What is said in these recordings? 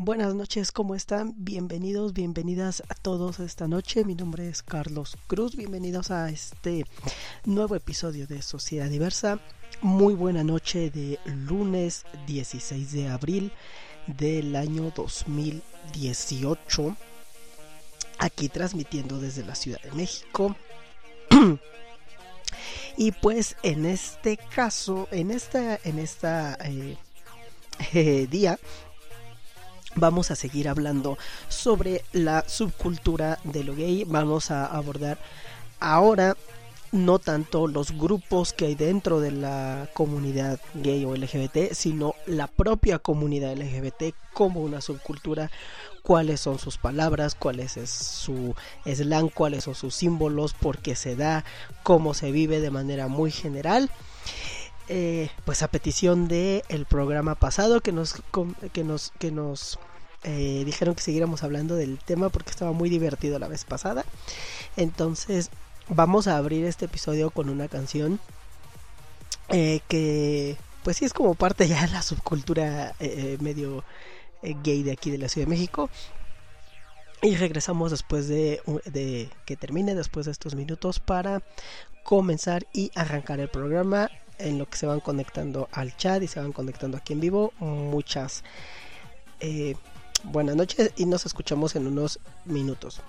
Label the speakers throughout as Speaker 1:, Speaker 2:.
Speaker 1: Buenas noches, ¿cómo están? Bienvenidos, bienvenidas a todos esta noche. Mi nombre es Carlos Cruz. Bienvenidos a este nuevo episodio de Sociedad Diversa. Muy buena noche de lunes 16 de abril del año 2018. Aquí transmitiendo desde la Ciudad de México. y pues en este caso, en esta, en esta eh, día vamos a seguir hablando sobre la subcultura de lo gay. Vamos a abordar ahora no tanto los grupos que hay dentro de la comunidad gay o LGBT, sino la propia comunidad LGBT como una subcultura, cuáles son sus palabras, cuál es su slang, cuáles son sus símbolos, por qué se da, cómo se vive de manera muy general. Eh, pues a petición de programa pasado que nos que nos que nos eh, dijeron que siguiéramos hablando del tema porque estaba muy divertido la vez pasada entonces vamos a abrir este episodio con una canción eh, que pues sí es como parte ya de la subcultura medio gay de aquí de la Ciudad de México y regresamos después de, de que termine después de estos minutos para comenzar y arrancar el programa en lo que se van conectando al chat y se van conectando aquí en vivo. Muchas eh, buenas noches y nos escuchamos en unos minutos.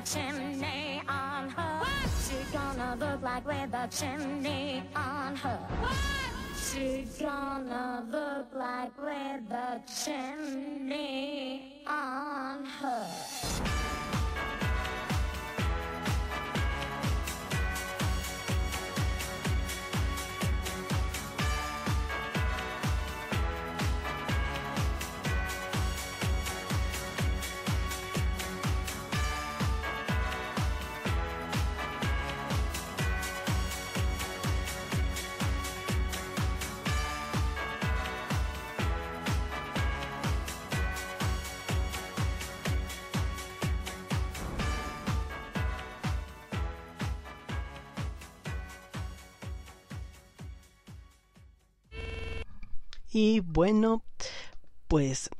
Speaker 2: Chimney on her. What? She gonna look like with a chimney on her. What? She gonna look like with a chimney on her.
Speaker 1: Y bueno, pues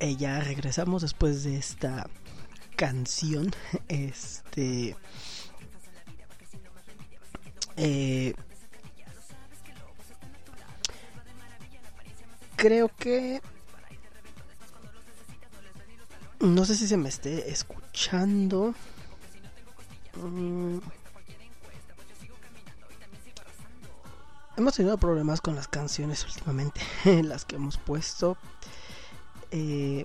Speaker 1: eh, ya regresamos después de esta canción. Este. Eh, creo que no sé si se me esté escuchando. Mm. Hemos tenido problemas con las canciones últimamente, las que hemos puesto. Eh,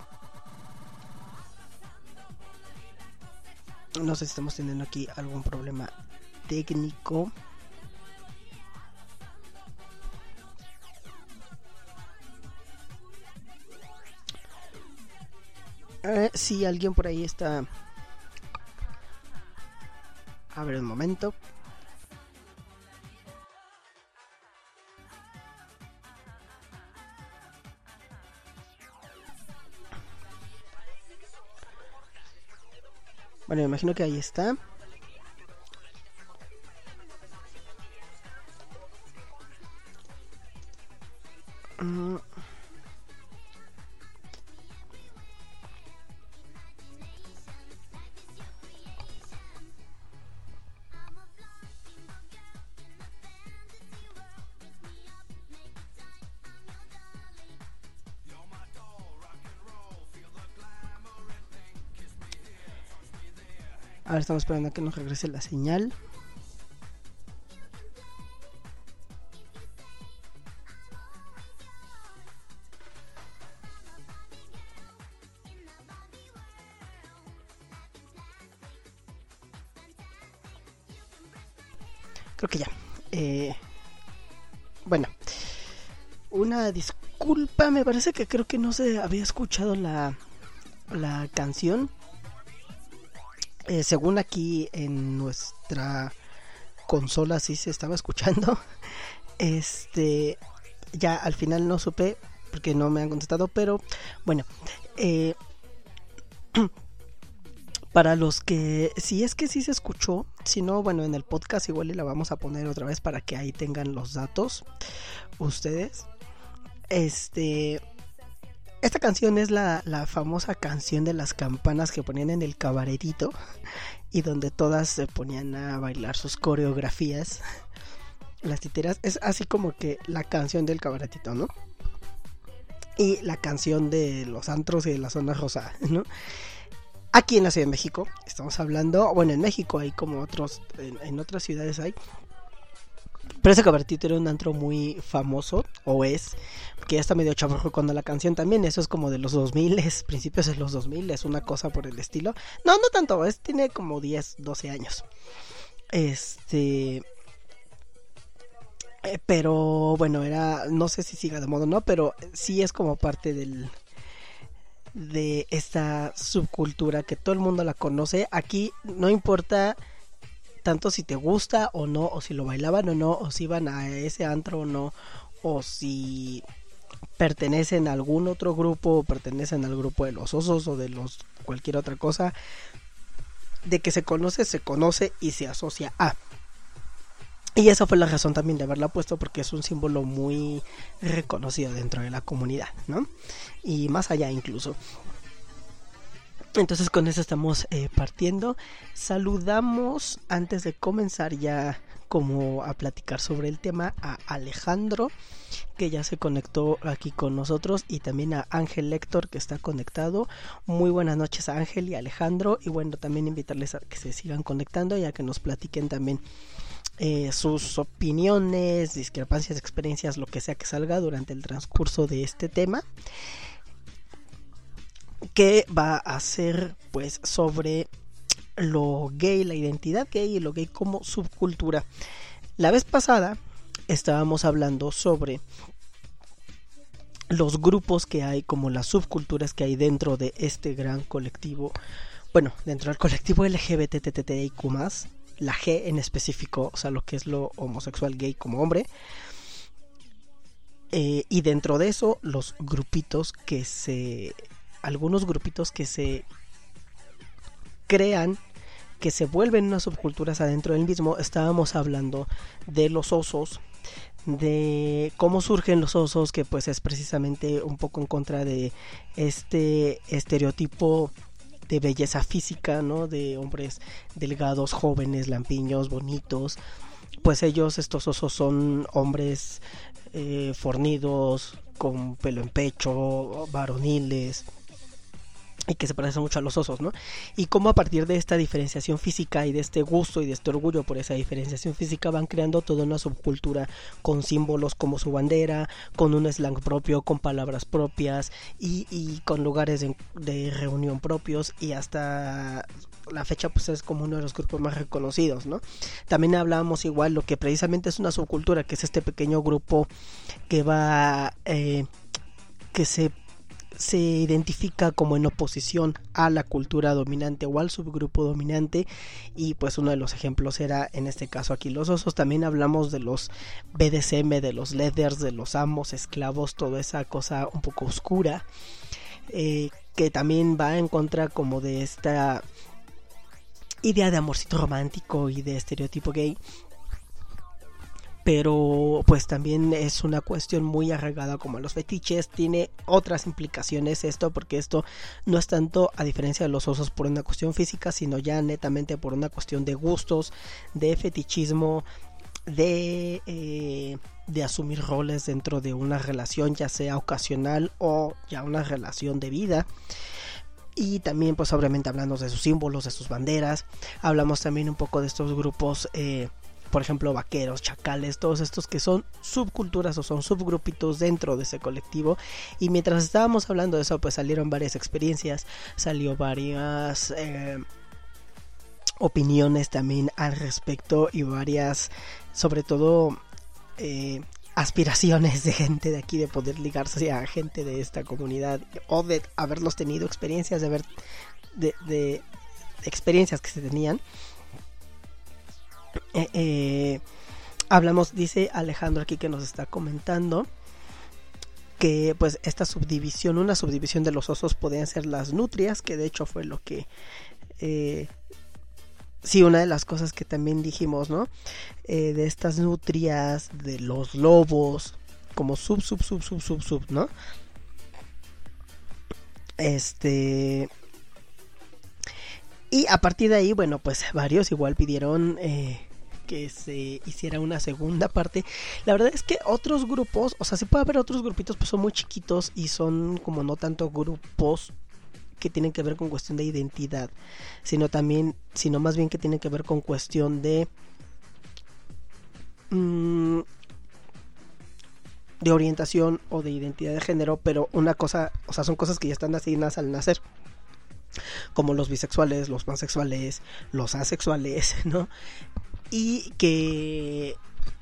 Speaker 1: no sé si estamos teniendo aquí algún problema técnico. Eh, si alguien por ahí está... A ver un momento. Bueno, me imagino que ahí está. Mm. Ahora estamos esperando a que nos regrese la señal. Creo que ya. Eh, bueno, una disculpa, me parece que creo que no se había escuchado la, la canción. Eh, según aquí en nuestra consola sí se estaba escuchando. Este, ya al final no supe porque no me han contestado, pero bueno, eh, para los que, si es que sí se escuchó, si no, bueno, en el podcast igual y la vamos a poner otra vez para que ahí tengan los datos ustedes. Este, esta canción es la, la, famosa canción de las campanas que ponían en el cabaretito y donde todas se ponían a bailar sus coreografías. Las titeras es así como que la canción del cabaretito, ¿no? Y la canción de los antros y de la zona rosa, ¿no? Aquí en la Ciudad de México, estamos hablando, bueno, en México hay como otros, en, en otras ciudades hay, pero ese cabaretito era un antro muy famoso, o es, que ya está medio chavarro cuando la canción también, eso es como de los 2000, es principios de los 2000, es una cosa por el estilo. No, no tanto, es, tiene como 10, 12 años. Este... Eh, pero bueno, era, no sé si siga de modo o no, pero sí es como parte del, de esta subcultura que todo el mundo la conoce. Aquí no importa tanto si te gusta o no, o si lo bailaban o no, o si iban a ese antro o no, o si pertenecen a algún otro grupo o pertenecen al grupo de los osos o de los cualquier otra cosa. De que se conoce, se conoce y se asocia a. Y esa fue la razón también de haberla puesto porque es un símbolo muy reconocido dentro de la comunidad, ¿no? Y más allá incluso. Entonces con eso estamos eh, partiendo. Saludamos antes de comenzar ya como a platicar sobre el tema a Alejandro que ya se conectó aquí con nosotros y también a Ángel Lector que está conectado. Muy buenas noches a Ángel y Alejandro y bueno también invitarles a que se sigan conectando y a que nos platiquen también eh, sus opiniones, discrepancias, experiencias, lo que sea que salga durante el transcurso de este tema que va a ser pues sobre lo gay, la identidad gay y lo gay como subcultura. La vez pasada estábamos hablando sobre los grupos que hay, como las subculturas que hay dentro de este gran colectivo, bueno, dentro del colectivo LGBTTIQ+, la G en específico, o sea, lo que es lo homosexual gay como hombre, eh, y dentro de eso los grupitos que se, algunos grupitos que se crean que se vuelven unas subculturas adentro del mismo. Estábamos hablando de los osos, de cómo surgen los osos, que pues es precisamente un poco en contra de este estereotipo de belleza física, ¿no? De hombres delgados, jóvenes, lampiños, bonitos. Pues ellos, estos osos, son hombres eh, fornidos, con pelo en pecho, varoniles, y que se parecen mucho a los osos, ¿no? Y cómo a partir de esta diferenciación física y de este gusto y de este orgullo por esa diferenciación física van creando toda una subcultura con símbolos como su bandera, con un slang propio, con palabras propias y, y con lugares de, de, reunión propios y hasta la fecha pues es como uno de los grupos más reconocidos, ¿no? También hablábamos igual lo que precisamente es una subcultura, que es este pequeño grupo que va... Eh, que se se identifica como en oposición a la cultura dominante o al subgrupo dominante. Y pues uno de los ejemplos era en este caso aquí los osos. También hablamos de los BDSM de los leathers de los amos esclavos toda esa cosa un poco oscura eh, que también va en contra como de esta idea de amorcito romántico y de estereotipo gay pero pues también es una cuestión muy arraigada como los fetiches, tiene otras implicaciones esto, porque esto no es tanto a diferencia de los osos por una cuestión física, sino ya netamente por una cuestión de gustos, de fetichismo, de, eh, de asumir roles dentro de una relación, ya sea ocasional o ya una relación de vida. Y también pues obviamente hablamos de sus símbolos, de sus banderas, hablamos también un poco de estos grupos eh, por ejemplo, vaqueros, chacales, todos estos que son subculturas o son subgrupitos dentro de ese colectivo. Y mientras estábamos hablando de eso, pues salieron varias experiencias, salió varias eh, opiniones también al respecto y varias, sobre todo, eh, aspiraciones de gente de aquí de poder ligarse a gente de esta comunidad o de haberlos tenido experiencias de ver de, de experiencias que se tenían eh, eh, hablamos, dice Alejandro aquí que nos está comentando que pues esta subdivisión, una subdivisión de los osos podían ser las nutrias, que de hecho fue lo que... Eh, sí, una de las cosas que también dijimos, ¿no? De estas nutrias, de los lobos, como sub, sub, sub, sub, sub, sub, ¿no? Este... Y a partir de ahí, bueno, pues varios igual pidieron eh, que se hiciera una segunda parte. La verdad es que otros grupos, o sea, se puede haber otros grupitos, pues son muy chiquitos y son como no tanto grupos que tienen que ver con cuestión de identidad, sino también, sino más bien que tienen que ver con cuestión de mmm, de orientación o de identidad de género, pero una cosa, o sea, son cosas que ya están asignadas al nacer como los bisexuales, los pansexuales, los asexuales, ¿no? y que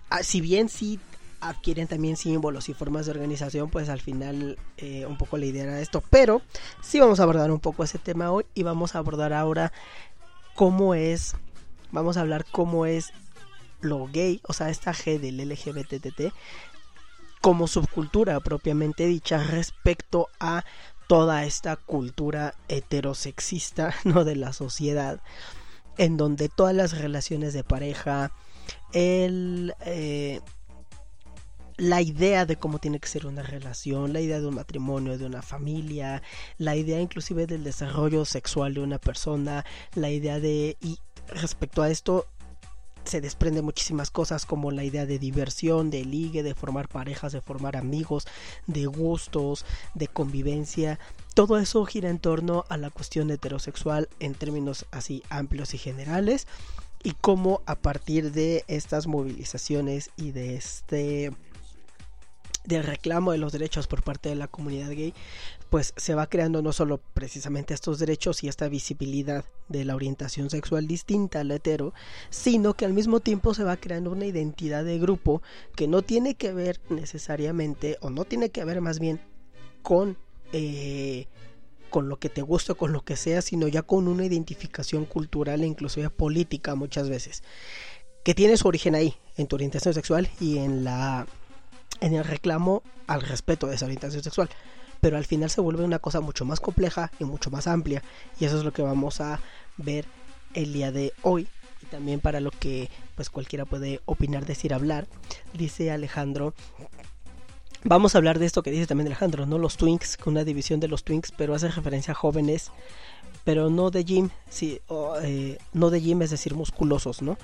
Speaker 1: ah, si bien sí adquieren también símbolos y formas de organización, pues al final eh, un poco la idea era esto. Pero sí vamos a abordar un poco ese tema hoy y vamos a abordar ahora cómo es, vamos a hablar cómo es lo gay, o sea, esta G del LGBTT como subcultura propiamente dicha respecto a toda esta cultura heterosexista, ¿no? de la sociedad en donde todas las relaciones de pareja, el, eh, la idea de cómo tiene que ser una relación, la idea de un matrimonio, de una familia, la idea inclusive del desarrollo sexual de una persona, la idea de... y respecto a esto se desprende muchísimas cosas como la idea de diversión, de ligue, de formar parejas, de formar amigos, de gustos, de convivencia, todo eso gira en torno a la cuestión heterosexual en términos así amplios y generales y cómo a partir de estas movilizaciones y de este del reclamo de los derechos por parte de la comunidad gay, pues se va creando no solo precisamente estos derechos y esta visibilidad de la orientación sexual distinta al hetero, sino que al mismo tiempo se va creando una identidad de grupo que no tiene que ver necesariamente, o no tiene que ver más bien con eh, con lo que te gusta, con lo que sea, sino ya con una identificación cultural e inclusive política muchas veces, que tiene su origen ahí, en tu orientación sexual y en la en el reclamo al respeto de esa orientación sexual. Pero al final se vuelve una cosa mucho más compleja y mucho más amplia. Y eso es lo que vamos a ver el día de hoy. aquí también para lo que pues cualquiera puede opinar, decir, hablar. Dice Alejandro. Vamos a hablar de esto que dice también Alejandro, ¿no? Los Twinks, una división de los Twinks, pero hace referencia a jóvenes, pero no de gym, sí, eh, no de gym, es decir, musculosos, ¿no?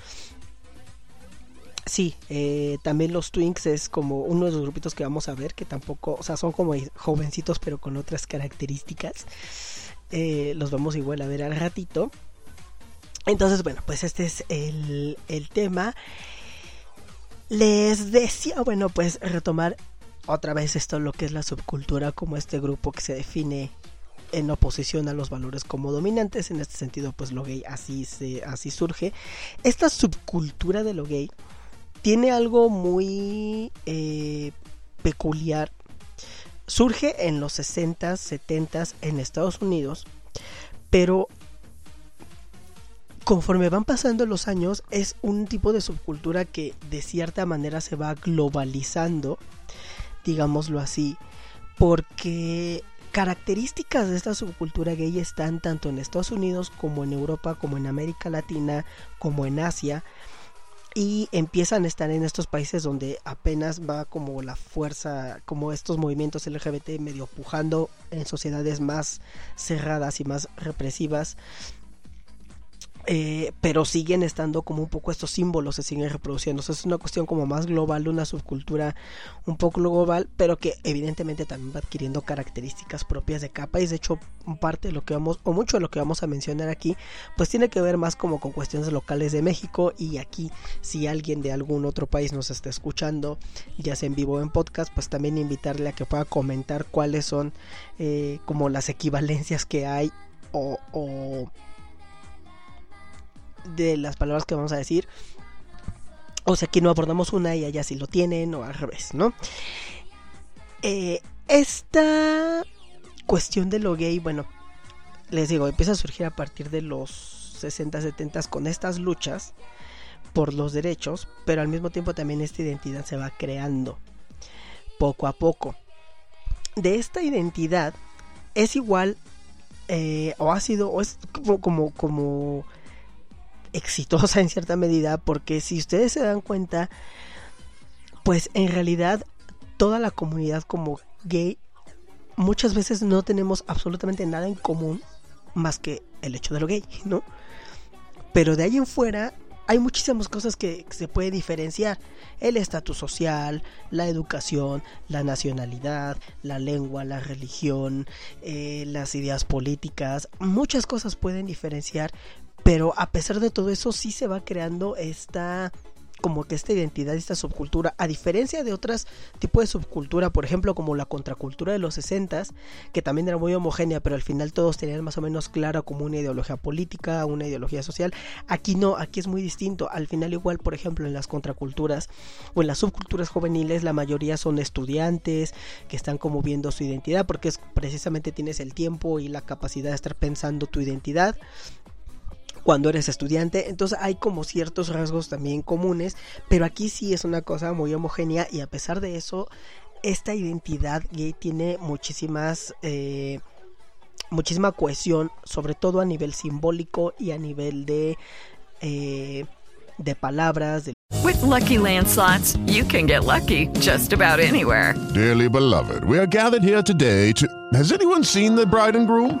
Speaker 1: Sí, eh, también los Twinks es como uno de los grupitos que vamos a ver, que tampoco, o sea, son como jovencitos, pero con otras características. Eh, los vamos igual a ver al ratito. Entonces, bueno, pues este es el, el tema. Les decía, bueno, pues retomar otra vez esto, lo que es la subcultura, como este grupo que se define en oposición a los valores como dominantes. En este sentido, pues lo gay así, se, así surge. Esta subcultura de lo gay tiene algo muy eh, peculiar. Surge en los 60s, 70s en Estados Unidos, pero conforme van pasando los años es un tipo de subcultura que de cierta manera se va globalizando, digámoslo así, porque características de esta subcultura gay están tanto en Estados Unidos como en Europa, como en América Latina, como en Asia, y empiezan a estar en estos países donde apenas va como la fuerza, como estos movimientos LGBT medio pujando en sociedades más cerradas y más represivas eh, pero siguen estando como un poco estos símbolos se siguen reproduciendo. es una cuestión como más global, una subcultura un poco global, pero que evidentemente también va adquiriendo características propias de cada país. De hecho, parte de lo que vamos, o mucho de lo que vamos a mencionar aquí, pues tiene que ver más como con cuestiones locales de México. Y aquí, si alguien de algún otro país nos está escuchando, ya sea en vivo o en podcast, pues también invitarle a que pueda comentar cuáles son eh, como las equivalencias que hay o de las palabras que vamos a decir. O sea, aquí no abordamos una y allá sí lo tienen, o al revés, ¿no? Eh, esta cuestión de lo gay, bueno, les digo, empieza a surgir a partir de los 60, 70 con estas luchas por los derechos, pero al mismo tiempo también esta identidad se va creando poco a poco. De esta identidad es igual, eh, o ha sido, o es como, como, como exitosa en cierta medida porque si ustedes se dan cuenta, pues en realidad toda la comunidad como gay muchas veces no tenemos absolutamente nada en común más que el hecho de lo gay, ¿no? Pero de ahí en fuera hay muchísimas cosas que se puede diferenciar. El estatus social, la educación, la nacionalidad, la lengua, la religión, eh, las ideas políticas. Muchas cosas pueden diferenciar, pero a pesar de todo eso sí se va creando esta como que esta identidad, esta subcultura, a diferencia de otras tipos de subcultura, por ejemplo, como la contracultura de los 60 que también era muy homogénea, pero al final todos tenían más o menos clara como una ideología política, una ideología social. Aquí no, aquí es muy distinto. Al final igual, por ejemplo, en las contraculturas o en las subculturas juveniles, la mayoría son estudiantes que están como viendo su identidad, porque es precisamente tienes el tiempo y la capacidad de estar pensando tu identidad cuando eres estudiante. Entonces hay como ciertos rasgos también comunes, pero aquí sí es una cosa muy homogénea y a pesar de eso, esta identidad gay tiene muchísimas... Eh, muchísima cohesión, sobre todo a nivel simbólico y a nivel de eh, de palabras. De...
Speaker 3: With lucky landslots, you can get lucky just about anywhere.
Speaker 4: Dearly beloved, we are gathered here today to. Has anyone seen the bride and groom?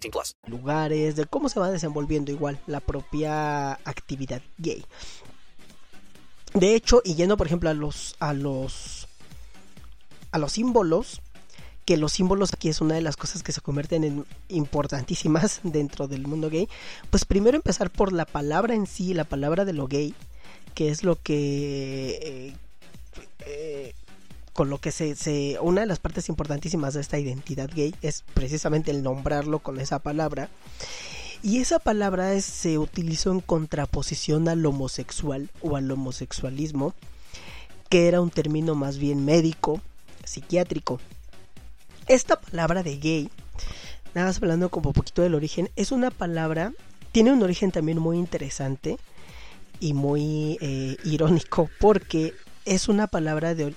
Speaker 5: 18 plus.
Speaker 1: Lugares, de cómo se va desenvolviendo igual la propia actividad gay. De hecho, y yendo por ejemplo a los, a los, a los símbolos que los símbolos aquí es una de las cosas que se convierten en importantísimas dentro del mundo gay, pues primero empezar por la palabra en sí, la palabra de lo gay, que es lo que... eh, eh, con lo que se, se... Una de las partes importantísimas de esta identidad gay es precisamente el nombrarlo con esa palabra. Y esa palabra es- se utilizó en contraposición al homosexual o al homosexualismo, que era un término más bien médico, psiquiátrico. Esta palabra de gay, nada más hablando como un poquito del origen, es una palabra, tiene un origen también muy interesante y muy eh, irónico, porque es una palabra de...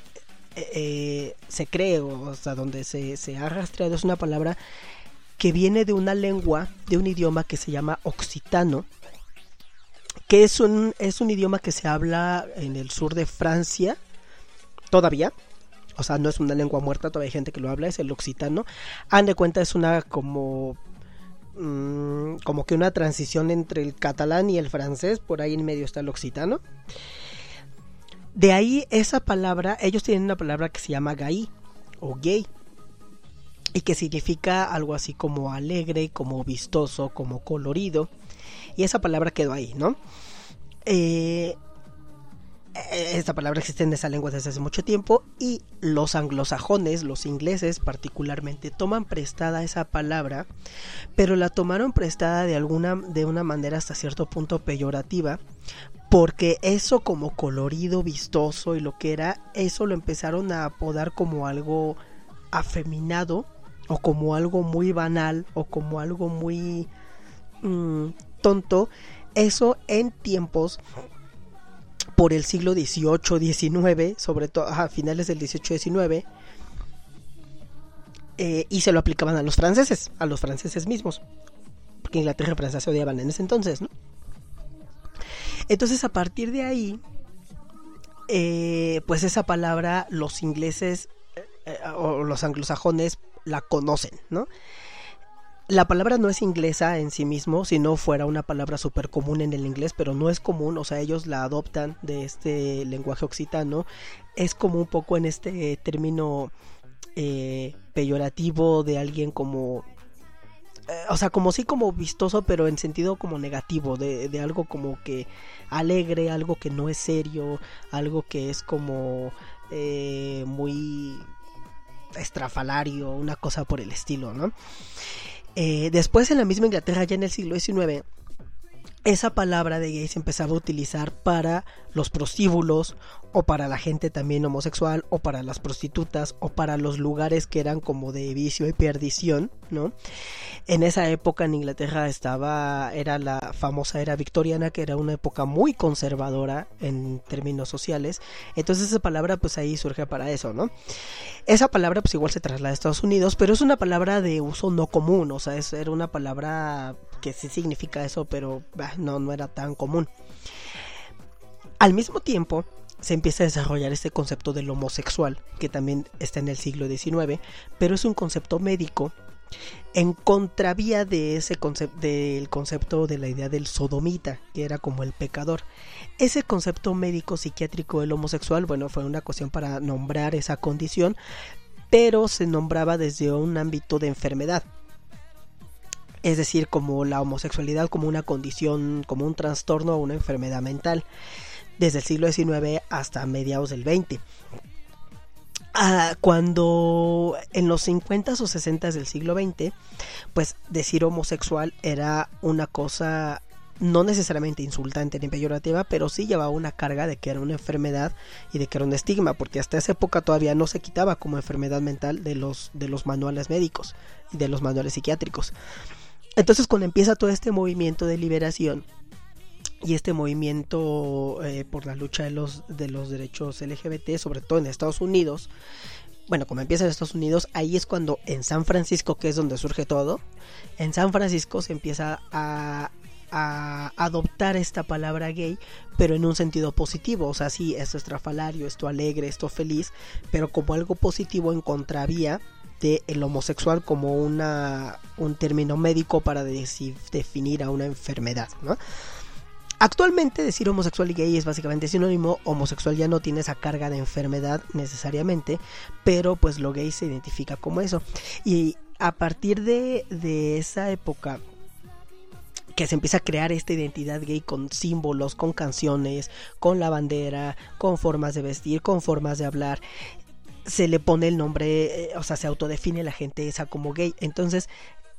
Speaker 1: eh, eh, se cree, o sea, donde se, se ha rastreado, es una palabra que viene de una lengua, de un idioma que se llama occitano, que es un, es un idioma que se habla en el sur de Francia, todavía, o sea, no es una lengua muerta, todavía hay gente que lo habla, es el occitano. Han de cuenta, es una como mm, como que una transición entre el catalán y el francés, por ahí en medio está el occitano. De ahí esa palabra, ellos tienen una palabra que se llama gay o gay y que significa algo así como alegre, como vistoso, como colorido. Y esa palabra quedó ahí, ¿no? Eh, esta palabra existe en esa lengua desde hace mucho tiempo y los anglosajones, los ingleses particularmente, toman prestada esa palabra, pero la tomaron prestada de alguna de una manera hasta cierto punto peyorativa, porque eso como colorido, vistoso y lo que era, eso lo empezaron a apodar como algo afeminado o como algo muy banal o como algo muy mm, tonto. Eso en tiempos por el siglo XVIII, XIX, sobre todo a finales del XVIII-XIX, eh, y se lo aplicaban a los franceses, a los franceses mismos, porque Inglaterra y Francia se odiaban en ese entonces, ¿no? Entonces a partir de ahí, eh, pues esa palabra los ingleses eh, o los anglosajones la conocen, ¿no? La palabra no es inglesa en sí mismo, si no fuera una palabra súper común en el inglés, pero no es común, o sea, ellos la adoptan de este lenguaje occitano. Es como un poco en este término eh, peyorativo de alguien como... o sea, como sí como vistoso, pero en sentido como negativo, de, de algo como que alegre, algo que no es serio, algo que es como eh, muy estrafalario, una cosa por el estilo, ¿no? Eh, después en la misma Inglaterra, ya en el siglo XIX, esa palabra de gay se empezaba a utilizar para los prostíbulos o para la gente también homosexual o para las prostitutas o para los lugares que eran como de vicio y perdición, ¿no? En esa época en Inglaterra estaba, era la famosa era victoriana, que era una época muy conservadora en términos sociales. Entonces esa palabra pues ahí surge para eso, ¿no? Esa palabra pues igual se traslada a Estados Unidos, pero es una palabra de uso no común, o sea, es, era una palabra que sí significa eso, pero no, no era tan común. Al mismo tiempo, se empieza a desarrollar este concepto del homosexual, que también está en el siglo XIX, pero es un concepto médico en contravía de ese concepto del concepto de la idea del sodomita, que era como el pecador. Ese concepto médico psiquiátrico del homosexual, bueno, fue una cuestión para nombrar esa condición, pero se nombraba desde un ámbito de enfermedad. Es decir, como la homosexualidad como una condición, como un trastorno o una enfermedad mental, desde el siglo XIX hasta mediados del XX. Ah, cuando en los 50 o 60 del siglo XX, pues decir homosexual era una cosa no necesariamente insultante ni peyorativa, pero sí llevaba una carga de que era una enfermedad y de que era un estigma, porque hasta esa época todavía no se quitaba como enfermedad mental de los, de los manuales médicos y de los manuales psiquiátricos. Entonces cuando empieza todo este movimiento de liberación y este movimiento eh, por la lucha de los, de los derechos LGBT, sobre todo en Estados Unidos, bueno, como empieza en Estados Unidos, ahí es cuando en San Francisco, que es donde surge todo, en San Francisco se empieza a, a adoptar esta palabra gay, pero en un sentido positivo, o sea, sí, esto estrafalario, esto alegre, esto feliz, pero como algo positivo en contravía de el homosexual como una un término médico para definir a una enfermedad, ¿no? Actualmente decir homosexual y gay es básicamente sinónimo, homosexual ya no tiene esa carga de enfermedad necesariamente, pero pues lo gay se identifica como eso. Y a partir de, de esa época que se empieza a crear esta identidad gay con símbolos, con canciones, con la bandera, con formas de vestir, con formas de hablar. Se le pone el nombre, eh, o sea, se autodefine la gente esa como gay. Entonces,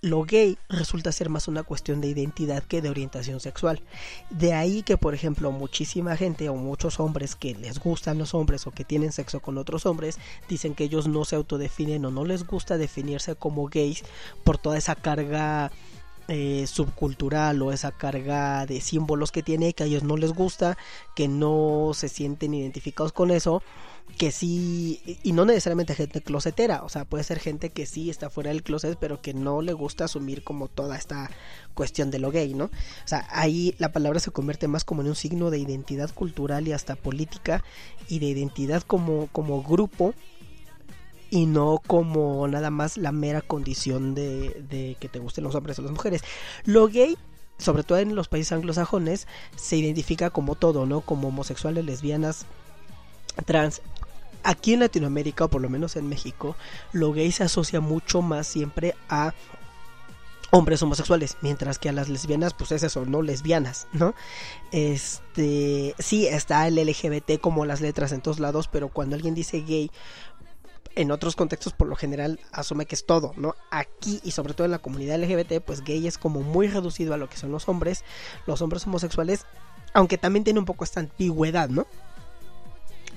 Speaker 1: lo gay resulta ser más una cuestión de identidad que de orientación sexual. De ahí que, por ejemplo, muchísima gente o muchos hombres que les gustan los hombres o que tienen sexo con otros hombres dicen que ellos no se autodefinen o no les gusta definirse como gays por toda esa carga eh, subcultural o esa carga de símbolos que tiene que a ellos no les gusta, que no se sienten identificados con eso, que sí, y no necesariamente gente closetera, o sea, puede ser gente que sí está fuera del closet, pero que no le gusta asumir como toda esta cuestión de lo gay, ¿no? O sea, ahí la palabra se convierte más como en un signo de identidad cultural y hasta política y de identidad como, como grupo y no como nada más la mera condición de, de que te gusten los hombres o las mujeres. Lo gay sobre todo en los países anglosajones, se identifica como todo, ¿no? Como homosexuales, lesbianas, trans. Aquí en Latinoamérica, o por lo menos en México, lo gay se asocia mucho más siempre a hombres homosexuales, mientras que a las lesbianas, pues es eso, no lesbianas, ¿no? Este, sí, está el LGBT como las letras en todos lados, pero cuando alguien dice gay, en otros contextos por lo general asume que es todo, ¿no? Aquí y sobre todo en la comunidad LGBT, pues gay es como muy reducido a lo que son los hombres, los hombres homosexuales, aunque también tiene un poco esta ambigüedad, ¿no?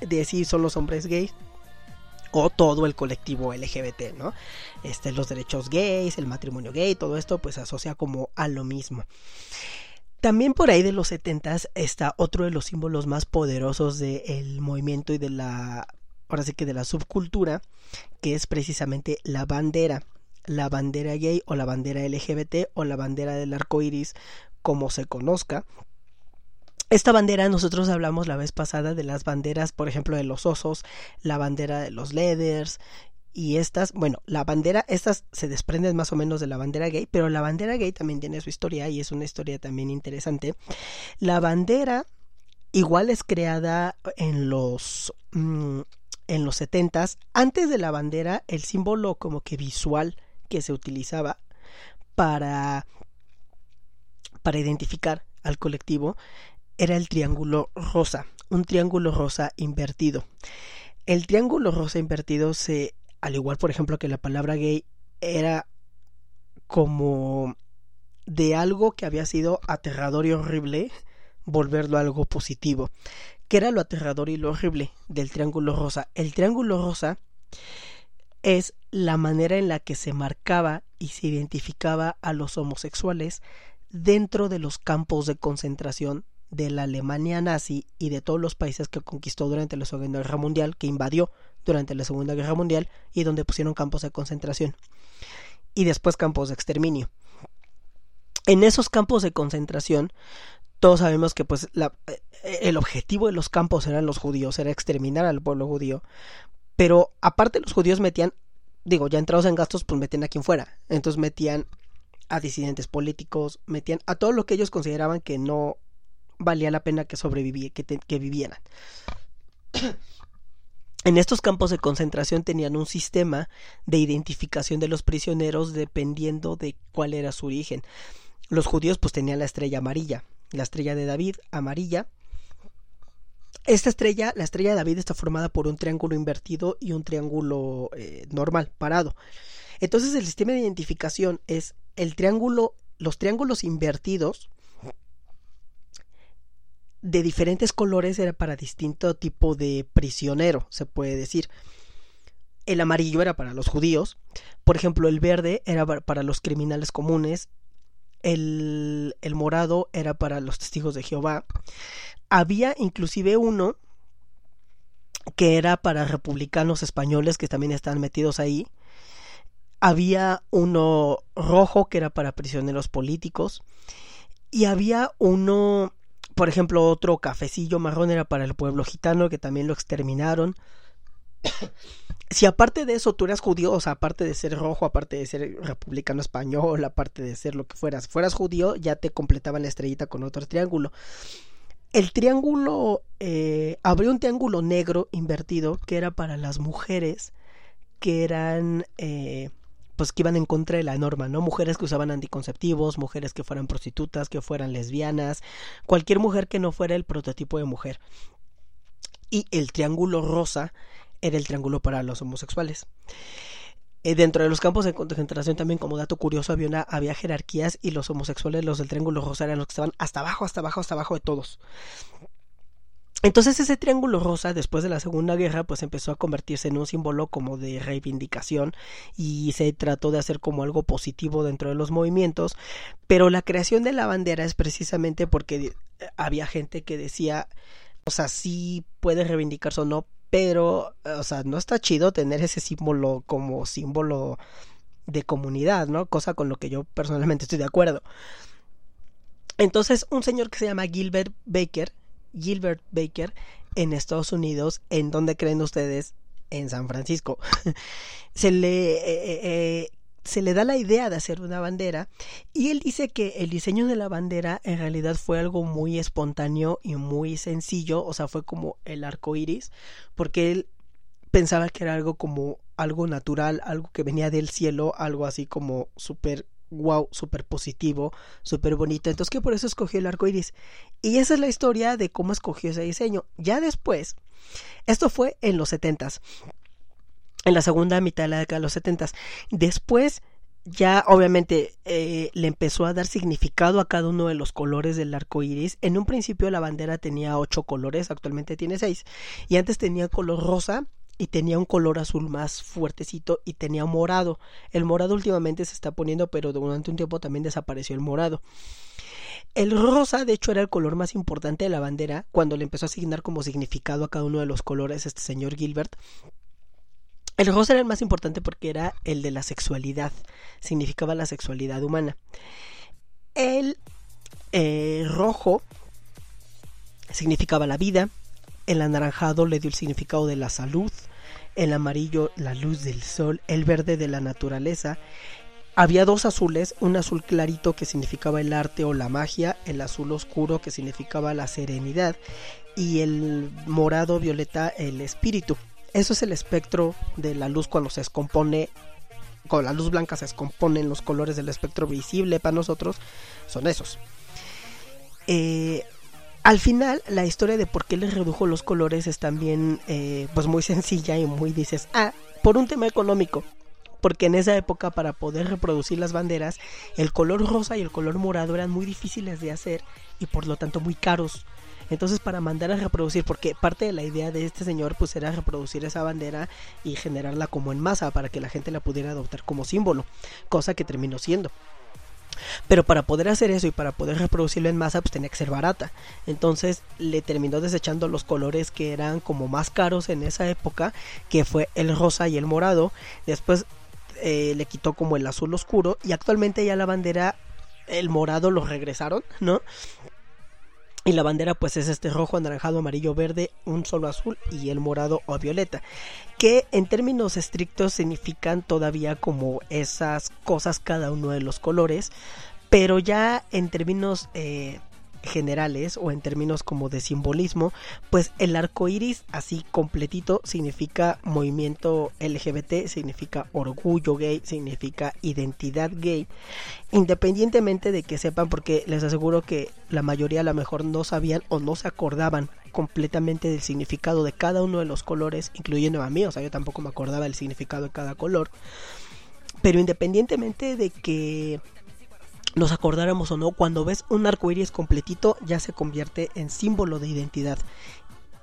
Speaker 1: De son los hombres gays o todo el colectivo LGBT, ¿no? Este, los derechos gays, el matrimonio gay, todo esto pues se asocia como a lo mismo. También por ahí de los 70 está otro de los símbolos más poderosos del movimiento y de la ahora sí que de la subcultura, que es precisamente la bandera, la bandera gay o la bandera LGBT o la bandera del arco iris, como se conozca. Esta bandera, nosotros hablamos la vez pasada de las banderas, por ejemplo, de los osos, la bandera de los leathers y estas, bueno, la bandera, estas se desprenden más o menos de la bandera gay, pero la bandera gay también tiene su historia y es una historia también interesante. La bandera igual es creada en los mm, en los setentas, antes de la bandera, el símbolo como que visual que se utilizaba para, para identificar al colectivo era el triángulo rosa, un triángulo rosa invertido. El triángulo rosa invertido se, al igual por ejemplo que la palabra gay, era como de algo que había sido aterrador y horrible, volverlo algo positivo. ¿Qué era lo aterrador y lo horrible del Triángulo Rosa? El Triángulo Rosa es la manera en la que se marcaba y se identificaba a los homosexuales dentro de los campos de concentración de la Alemania nazi y de todos los países que conquistó durante la Segunda Guerra Mundial, que invadió durante la Segunda Guerra Mundial y donde pusieron campos de concentración y después campos de exterminio. En esos campos de concentración todos sabemos que pues eh, el objetivo de los campos eran los judíos, era exterminar al pueblo judío. Pero aparte los judíos metían, digo, ya entrados en gastos, pues metían a quien fuera. Entonces metían a disidentes políticos, metían a todo lo que ellos consideraban que no valía la pena que sobrevivieran, que, que vivieran. En estos campos de concentración tenían un sistema de identificación de los prisioneros dependiendo de cuál era su origen. Los judíos pues tenían la estrella amarilla, la estrella de David, amarilla. Esta estrella, la estrella de David está formada por un triángulo invertido y un triángulo eh, normal, parado. Entonces el sistema de identificación es el triángulo, los triángulos invertidos de diferentes colores era para distinto tipo de prisionero, se puede decir. El amarillo era para los judíos, por ejemplo, el verde era para los criminales comunes, el, el morado era para los testigos de Jehová. Había inclusive uno que era para republicanos españoles que también están metidos ahí. Había uno rojo que era para prisioneros políticos. Y había uno, por ejemplo, otro cafecillo marrón era para el pueblo gitano que también lo exterminaron. si aparte de eso tú eras judío, o sea, aparte de ser rojo, aparte de ser republicano español, aparte de ser lo que fueras, fueras judío, ya te completaban la estrellita con otro triángulo. El triángulo, eh, abrió un triángulo negro invertido que era para las mujeres que eran, eh, pues que iban en contra de la norma, ¿no? Mujeres que usaban anticonceptivos, mujeres que fueran prostitutas, que fueran lesbianas, cualquier mujer que no fuera el prototipo de mujer. Y el triángulo rosa era el triángulo para los homosexuales. Eh, dentro de los campos de concentración también como dato curioso había, una, había jerarquías y los homosexuales, los del triángulo rosa eran los que estaban hasta abajo, hasta abajo, hasta abajo de todos. Entonces ese triángulo rosa después de la Segunda Guerra pues empezó a convertirse en un símbolo como de reivindicación y se trató de hacer como algo positivo dentro de los movimientos, pero la creación de la bandera es precisamente porque eh, había gente que decía, o sea, sí puede reivindicarse o no, pero, o sea, no está chido tener ese símbolo como símbolo de comunidad, ¿no? Cosa con lo que yo personalmente estoy de acuerdo. Entonces, un señor que se llama Gilbert Baker, Gilbert Baker, en Estados Unidos, ¿en dónde creen ustedes? En San Francisco. se le eh, eh, se le da la idea de hacer una bandera y él dice que el diseño de la bandera en realidad fue algo muy espontáneo y muy sencillo, o sea, fue como el arco iris, porque él pensaba que era algo como algo natural, algo que venía del cielo, algo así como súper wow, súper positivo, súper bonito. Entonces que por eso escogió el arco iris. Y esa es la historia de cómo escogió ese diseño. Ya después, esto fue en los setentas en la segunda mitad de la década de los setentas. Después ya obviamente eh, le empezó a dar significado a cada uno de los colores del arco iris. En un principio la bandera tenía ocho colores, actualmente tiene seis. Y antes tenía color rosa y tenía un color azul más fuertecito y tenía morado. El morado últimamente se está poniendo, pero durante un tiempo también desapareció el morado. El rosa, de hecho, era el color más importante de la bandera cuando le empezó a asignar como significado a cada uno de los colores este señor Gilbert. El rosa era el más importante porque era el de la sexualidad, significaba la sexualidad humana. El eh, rojo significaba la vida, el anaranjado le dio el significado de la salud, el amarillo la luz del sol, el verde de la naturaleza. Había dos azules, un azul clarito que significaba el arte o la magia, el azul oscuro que significaba la serenidad y el morado violeta el espíritu. Eso es el espectro de la luz cuando se descompone, con la luz blanca se descomponen los colores del espectro visible para nosotros, son esos. Eh, al final, la historia de por qué les redujo los colores es también eh, pues muy sencilla y muy dices, ah, por un tema económico. Porque en esa época para poder reproducir las banderas, el color rosa y el color morado eran muy difíciles de hacer y por lo tanto muy caros. Entonces para mandar a reproducir, porque parte de la idea de este señor pues era reproducir esa bandera y generarla como en masa para que la gente la pudiera adoptar como símbolo, cosa que terminó siendo. Pero para poder hacer eso y para poder reproducirlo en masa, pues tenía que ser barata. Entonces le terminó desechando los colores que eran como más caros en esa época, que fue el rosa y el morado. Después eh, le quitó como el azul oscuro y actualmente ya la bandera, el morado lo regresaron, ¿no? Y la bandera pues es este rojo, anaranjado, amarillo, verde, un solo azul y el morado o violeta. Que en términos estrictos significan todavía como esas cosas cada uno de los colores. Pero ya en términos eh, generales o en términos como de simbolismo, pues el arco iris así completito significa movimiento LGBT, significa orgullo gay, significa identidad gay, independientemente de que sepan, porque les aseguro que la mayoría a lo mejor no sabían o no se acordaban completamente del significado de cada uno de los colores, incluyendo a mí, o sea, yo tampoco me acordaba del significado de cada color. Pero independientemente de que nos acordáramos o no, cuando ves un arco iris completito ya se convierte en símbolo de identidad.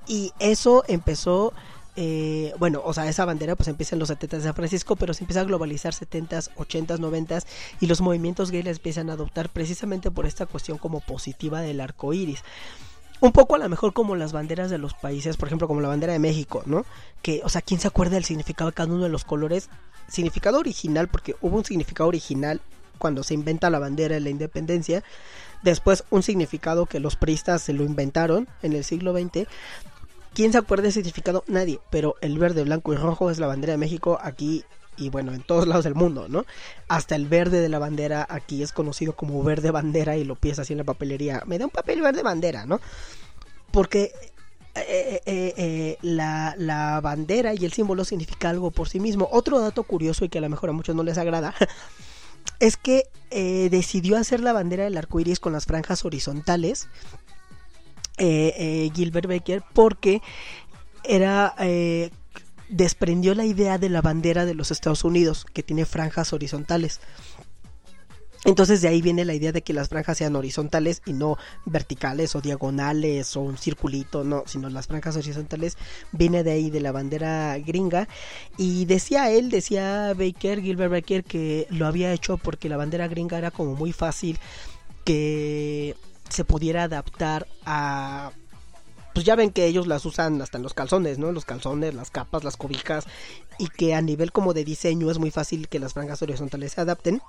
Speaker 1: Y eso empezó, eh, bueno, o sea, esa bandera pues empieza en los 70 de San Francisco, pero se empieza a globalizar 70s, 80s, 90s y los movimientos gays la empiezan a adoptar precisamente por esta cuestión como positiva del arco iris. Un poco a lo mejor como las banderas de los países, por ejemplo, como la bandera de México, ¿no? Que, o sea, ¿quién se acuerda del significado de cada uno de los colores? Significado original, porque hubo un significado original cuando se inventa la bandera de la independencia. Después un significado que los priistas se lo inventaron en el siglo XX. ¿Quién se acuerda del significado? Nadie, pero el verde, blanco y rojo es la bandera de México aquí y bueno, en todos lados del mundo, ¿no? Hasta el verde de la bandera aquí es conocido como verde bandera y lo piensas así en la papelería. Me da un papel verde bandera, ¿no? Porque eh, eh, eh, la, la, bandera y el símbolo significa algo por sí mismo. Otro dato curioso y que a lo mejor a muchos no les agrada es que decidió hacer la bandera del arco iris con las franjas horizontales. Gilbert Baker porque era desprendió la idea de la bandera de los Estados Unidos que tiene franjas horizontales. Entonces de ahí viene la idea de que las franjas sean horizontales y no verticales o diagonales o un circulito, no, sino las franjas horizontales viene de ahí de la bandera gringa y decía él, decía Baker, Gilbert Baker que lo había hecho porque la bandera gringa era como muy fácil que se pudiera adaptar a pues ya ven que ellos las usan hasta en los calzones, ¿no? Los calzones, las capas, las cobijas y que a nivel como de diseño es muy fácil que las franjas horizontales se adapten.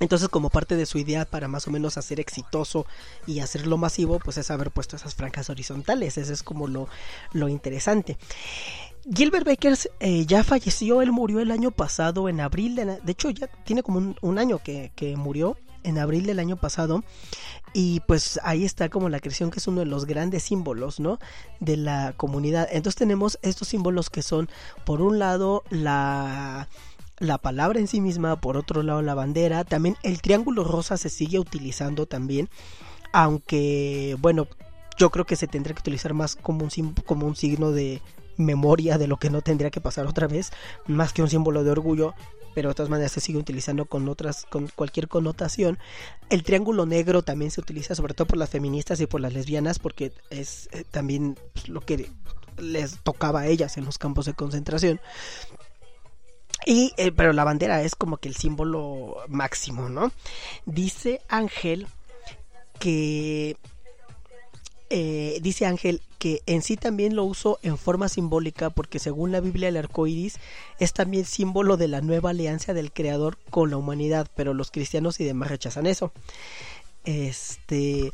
Speaker 1: Entonces, como parte de su idea para más o menos hacer exitoso y hacerlo masivo, pues es haber puesto esas franjas horizontales. Eso es como lo, lo interesante. Gilbert Baker eh, ya falleció, él murió el año pasado en abril, de, hecho ya tiene como un, año que, que, murió, en abril del año pasado, y pues ahí está como la creación que es uno de los grandes símbolos, ¿no? De la comunidad. Entonces tenemos estos símbolos que son, por un lado, la la palabra en sí misma, por otro lado la bandera, también el triángulo rosa se sigue utilizando también, aunque bueno, yo creo que se tendría que utilizar más como un, como un signo de memoria de lo que no tendría que pasar otra vez, más que un símbolo de orgullo, pero de todas maneras se sigue utilizando con otras, con cualquier connotación. El triángulo negro también se utiliza sobre todo por las feministas y por las lesbianas, porque es eh, también pues, lo que les tocaba a ellas en los campos de concentración. Y, eh, pero la bandera es como que el símbolo máximo, ¿no? Dice Ángel que eh, dice Ángel que en sí también lo uso en forma simbólica porque según la Biblia el arco iris es también símbolo de la nueva alianza del Creador con la humanidad, pero los cristianos y demás rechazan eso. Este.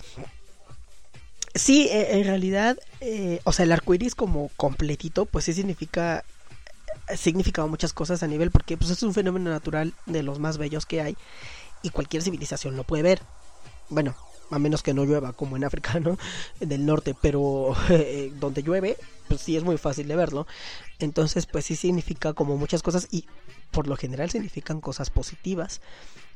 Speaker 1: Sí, e, en realidad, eh, o sea, el arco iris como completito, pues sí significa significado muchas cosas a nivel porque pues es un fenómeno natural de los más bellos que hay y cualquier civilización lo puede ver. Bueno, a menos que no llueva como en África, ¿no? Del norte, pero eh, donde llueve, pues sí es muy fácil de verlo. Entonces, pues sí significa como muchas cosas y por lo general significan cosas positivas.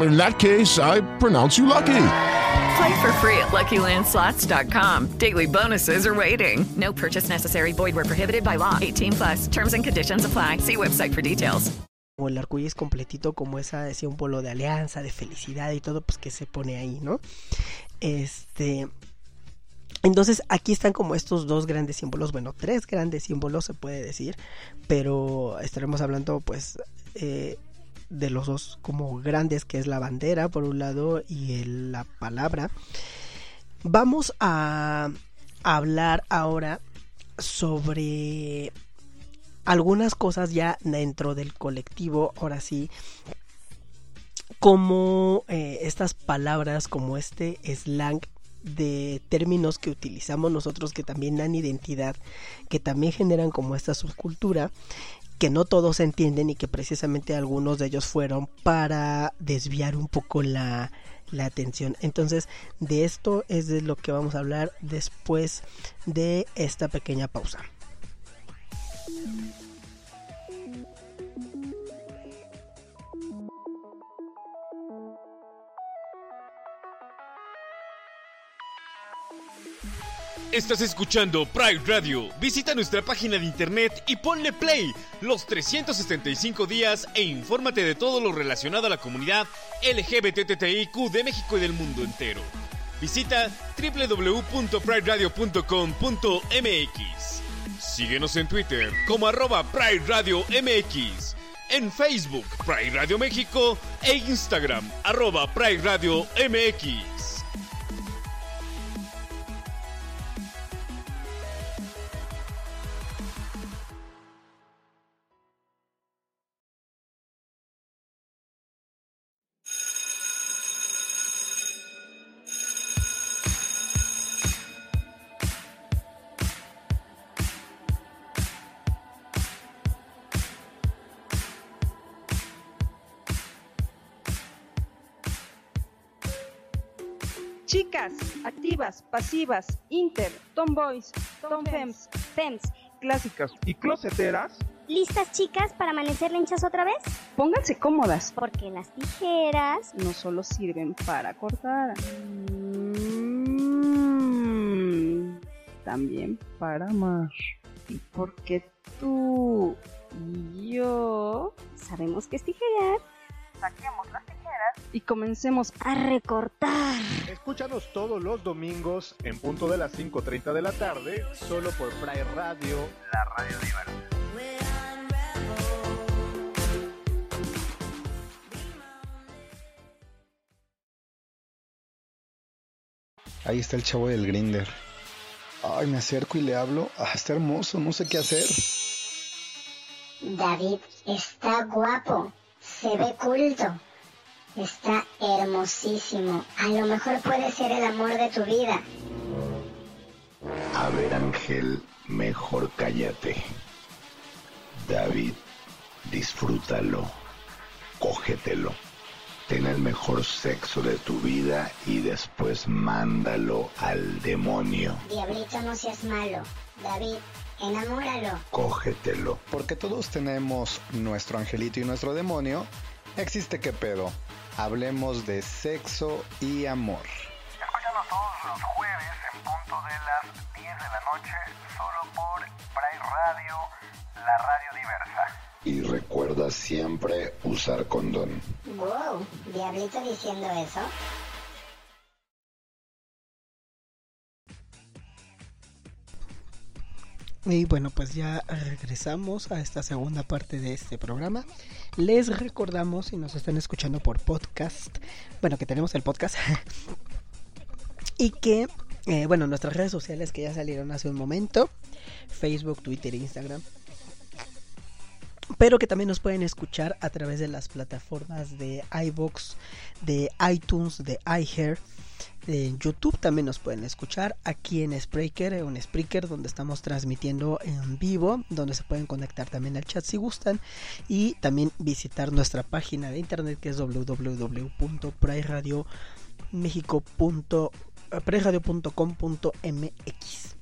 Speaker 4: In that case, I pronounce you lucky.
Speaker 3: Play for free at LuckyLandSlots.com. Daily bonuses are waiting. No purchase necessary. Void where prohibited by law. 18 plus. Terms and conditions apply. See website for details.
Speaker 1: O el arcoíris completito como esa decía un polo de alianza, de felicidad y todo, pues que se pone ahí, ¿no? Este, entonces aquí están como estos dos grandes símbolos, bueno, tres grandes símbolos se puede decir, pero estaremos hablando pues eh, de los dos como grandes, que es la bandera por un lado y la palabra. Vamos a hablar ahora sobre algunas cosas ya dentro del colectivo, ahora sí, como eh, estas palabras, como este slang de términos que utilizamos nosotros que también dan identidad, que también generan como esta subcultura que no todos entienden y que precisamente algunos de ellos fueron para desviar un poco la, la atención. Entonces, de esto es de lo que vamos a hablar después de esta pequeña pausa.
Speaker 6: Estás escuchando Pride Radio. Visita nuestra página de internet y ponle play los 365 días e infórmate de todo lo relacionado a la comunidad LGBTTIQ de México y del mundo entero. Visita www.prideradio.com.mx. Síguenos en Twitter como arroba Pride Radio MX, en Facebook Pride Radio México e Instagram arroba Pride Radio MX.
Speaker 7: Pasivas, inter, tomboys, tomfems, fems, clásicas
Speaker 8: y closeteras.
Speaker 9: ¿Listas chicas para amanecer lenchas otra vez?
Speaker 7: Pónganse cómodas.
Speaker 9: Porque las tijeras
Speaker 7: no solo sirven para cortar, mm, también para amar. Y porque tú y yo
Speaker 9: sabemos que es tijerear.
Speaker 7: Saquemos las tijeras y comencemos
Speaker 9: a recortar.
Speaker 8: Escúchanos todos los domingos en punto de las 5.30 de la tarde, solo por Pride Radio, la radio diversa.
Speaker 10: Ahí está el chavo del grinder. Ay, me acerco y le hablo. Ah, está hermoso, no sé qué hacer.
Speaker 11: David está guapo, se ve culto, está hermosísimo. A lo mejor puede ser el amor de tu vida.
Speaker 12: A ver, Ángel, mejor cállate. David, disfrútalo, cógetelo. Ten el mejor sexo de tu vida y después mándalo al demonio.
Speaker 11: Diablito, no seas malo. David, enamóralo.
Speaker 12: Cógetelo.
Speaker 10: Porque todos tenemos nuestro angelito y nuestro demonio. Existe qué pedo. Hablemos de sexo y amor.
Speaker 8: Escúchanos todos los jueves en punto de las 10 de la noche, solo por Pride Radio, la radio diversa.
Speaker 12: Y recuerda siempre usar condón.
Speaker 11: Wow, Diablito diciendo eso.
Speaker 1: Y bueno, pues ya regresamos a esta segunda parte de este programa. Les recordamos, si nos están escuchando por podcast, bueno, que tenemos el podcast. y que, eh, bueno, nuestras redes sociales que ya salieron hace un momento. Facebook, Twitter Instagram. Pero que también nos pueden escuchar a través de las plataformas de iBox, de iTunes, de iHear en YouTube también nos pueden escuchar aquí en Spreaker, un Spreaker donde estamos transmitiendo en vivo, donde se pueden conectar también al chat si gustan y también visitar nuestra página de internet que es www.prairadio.com.mx.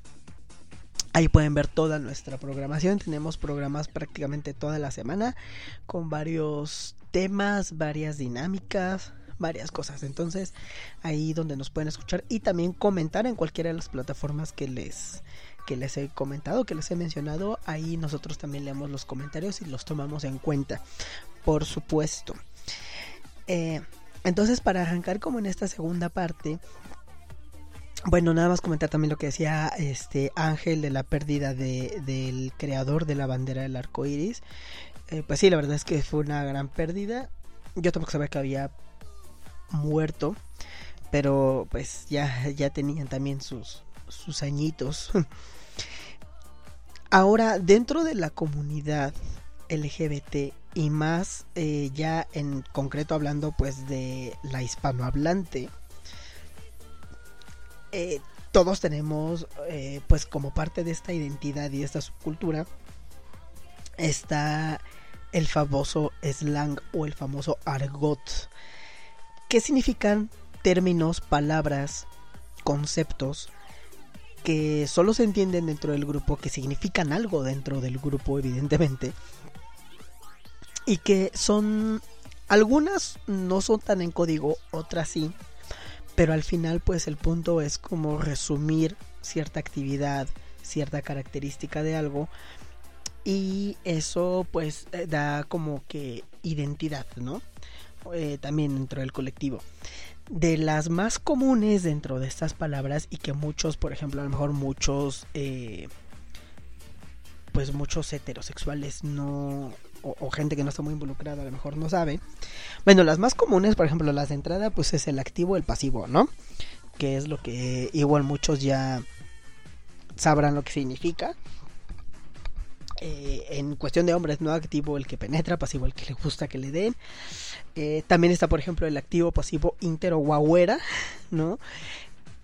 Speaker 1: Ahí pueden ver toda nuestra programación. Tenemos programas prácticamente toda la semana con varios temas, varias dinámicas, varias cosas. Entonces, ahí donde nos pueden escuchar y también comentar en cualquiera de las plataformas que les que les he comentado, que les he mencionado, ahí nosotros también leemos los comentarios y los tomamos en cuenta, por supuesto. Eh, entonces, para arrancar como en esta segunda parte, bueno, nada más comentar también lo que decía este Ángel de la pérdida de, del creador de la bandera del arco iris. Eh, pues sí, la verdad es que fue una gran pérdida. Yo tampoco sabía que había muerto, pero pues ya, ya tenían también sus, sus añitos. Ahora, dentro de la comunidad LGBT y más eh, ya en concreto hablando pues de la hispanohablante, eh, todos tenemos eh, pues como parte de esta identidad y esta subcultura está el famoso slang o el famoso argot ¿Qué significan términos, palabras, conceptos que solo se entienden dentro del grupo, que significan algo dentro del grupo, evidentemente? Y que son... Algunas no son tan en código, otras sí. Pero al final pues el punto es como resumir cierta actividad, cierta característica de algo y eso pues eh, da como que identidad, ¿no? Eh, también dentro del colectivo. De las más comunes dentro de estas palabras y que muchos, por ejemplo, a lo mejor muchos, eh, pues muchos heterosexuales no, o, o gente que no está muy involucrada a lo mejor no sabe. Bueno, las más comunes, por ejemplo, las de entrada, pues es el activo, el pasivo, ¿no? Que es lo que igual muchos ya sabrán lo que significa. Eh, en cuestión de hombres, no activo el que penetra, pasivo el que le gusta que le den. Eh, también está, por ejemplo, el activo pasivo inter o guagüera, ¿no?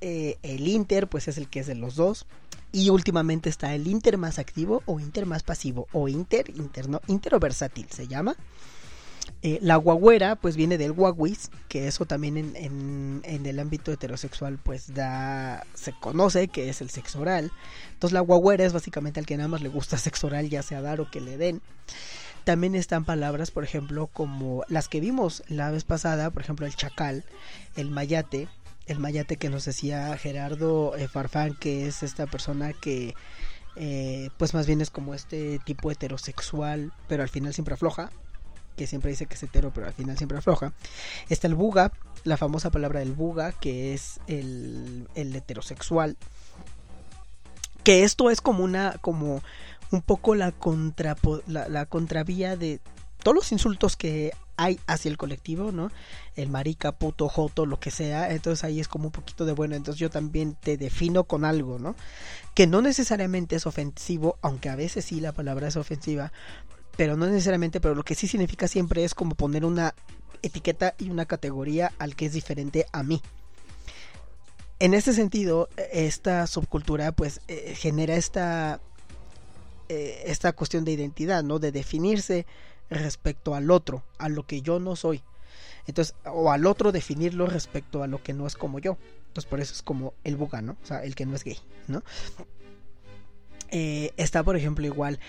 Speaker 1: Eh, el inter, pues es el que es de los dos. Y últimamente está el inter más activo o inter más pasivo. O inter, interno, inter o versátil se llama. Eh, la guagüera, pues viene del guaguis, que eso también en, en, en, el ámbito heterosexual, pues da, se conoce que es el sexo oral. Entonces la guagüera es básicamente al que nada más le gusta sexo oral, ya sea dar o que le den. También están palabras, por ejemplo, como las que vimos la vez pasada, por ejemplo, el chacal, el mayate, el mayate que nos decía Gerardo eh, Farfán, que es esta persona que, eh, pues más bien es como este tipo heterosexual, pero al final siempre afloja que siempre dice que es hetero, pero al final siempre afloja. Está el buga, la famosa palabra del buga, que es el, el heterosexual. Que esto es como una, como un poco la, contra, la, la contravía de todos los insultos que hay hacia el colectivo, ¿no? El marica, puto, joto, lo que sea. Entonces ahí es como un poquito de bueno. Entonces yo también te defino con algo, ¿no? Que no necesariamente es ofensivo, aunque a veces sí la palabra es ofensiva, pero no necesariamente, pero lo que sí significa siempre es como poner una etiqueta y una categoría al que es diferente a mí. En este sentido, esta subcultura pues eh, genera esta, eh, esta cuestión de identidad, ¿no? De definirse respecto al otro, a lo que yo no soy. Entonces, o al otro definirlo respecto a lo que no es como yo. Entonces, por eso es como el buga, ¿no? O sea, el que no es gay, ¿no? Eh, está, por ejemplo, igual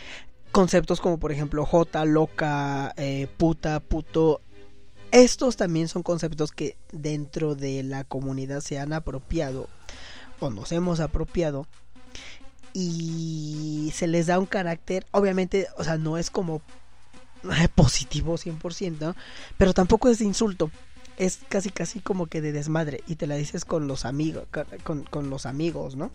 Speaker 1: conceptos como por ejemplo J, loca, eh, puta, puto. Estos también son conceptos que dentro de la comunidad se han apropiado o nos hemos apropiado y se les da un carácter, obviamente, o sea, no es como positivo 100%, pero tampoco es de insulto. Es casi casi como que de desmadre y te la dices con los amigos, con, con los amigos, ¿no?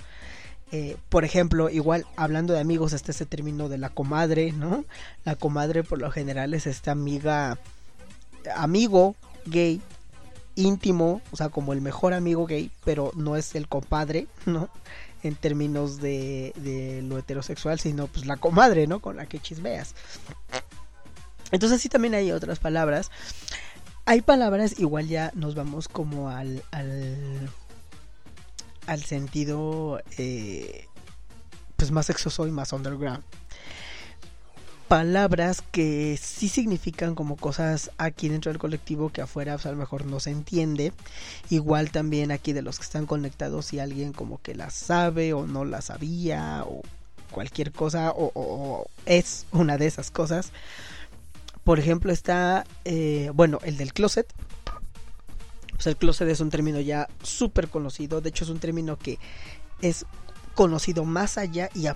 Speaker 1: Eh, por ejemplo, igual hablando de amigos, está ese término de la comadre, ¿no? La comadre por lo general es esta amiga, amigo gay, íntimo, o sea, como el mejor amigo gay, pero no es el compadre, ¿no? En términos de, de lo heterosexual, sino pues la comadre, ¿no? Con la que chismeas. Entonces sí también hay otras palabras. Hay palabras, igual ya nos vamos como al, al al sentido eh, pues más sexoso y más underground. Palabras que sí significan como cosas aquí dentro del colectivo que afuera pues, a lo mejor no se entiende. Igual también aquí de los que están conectados si alguien como que las sabe o no la sabía o cualquier cosa o, o es una de esas cosas. Por ejemplo está eh, bueno el del closet pues el closet es un término ya súper conocido, de hecho es un término que es conocido más allá y,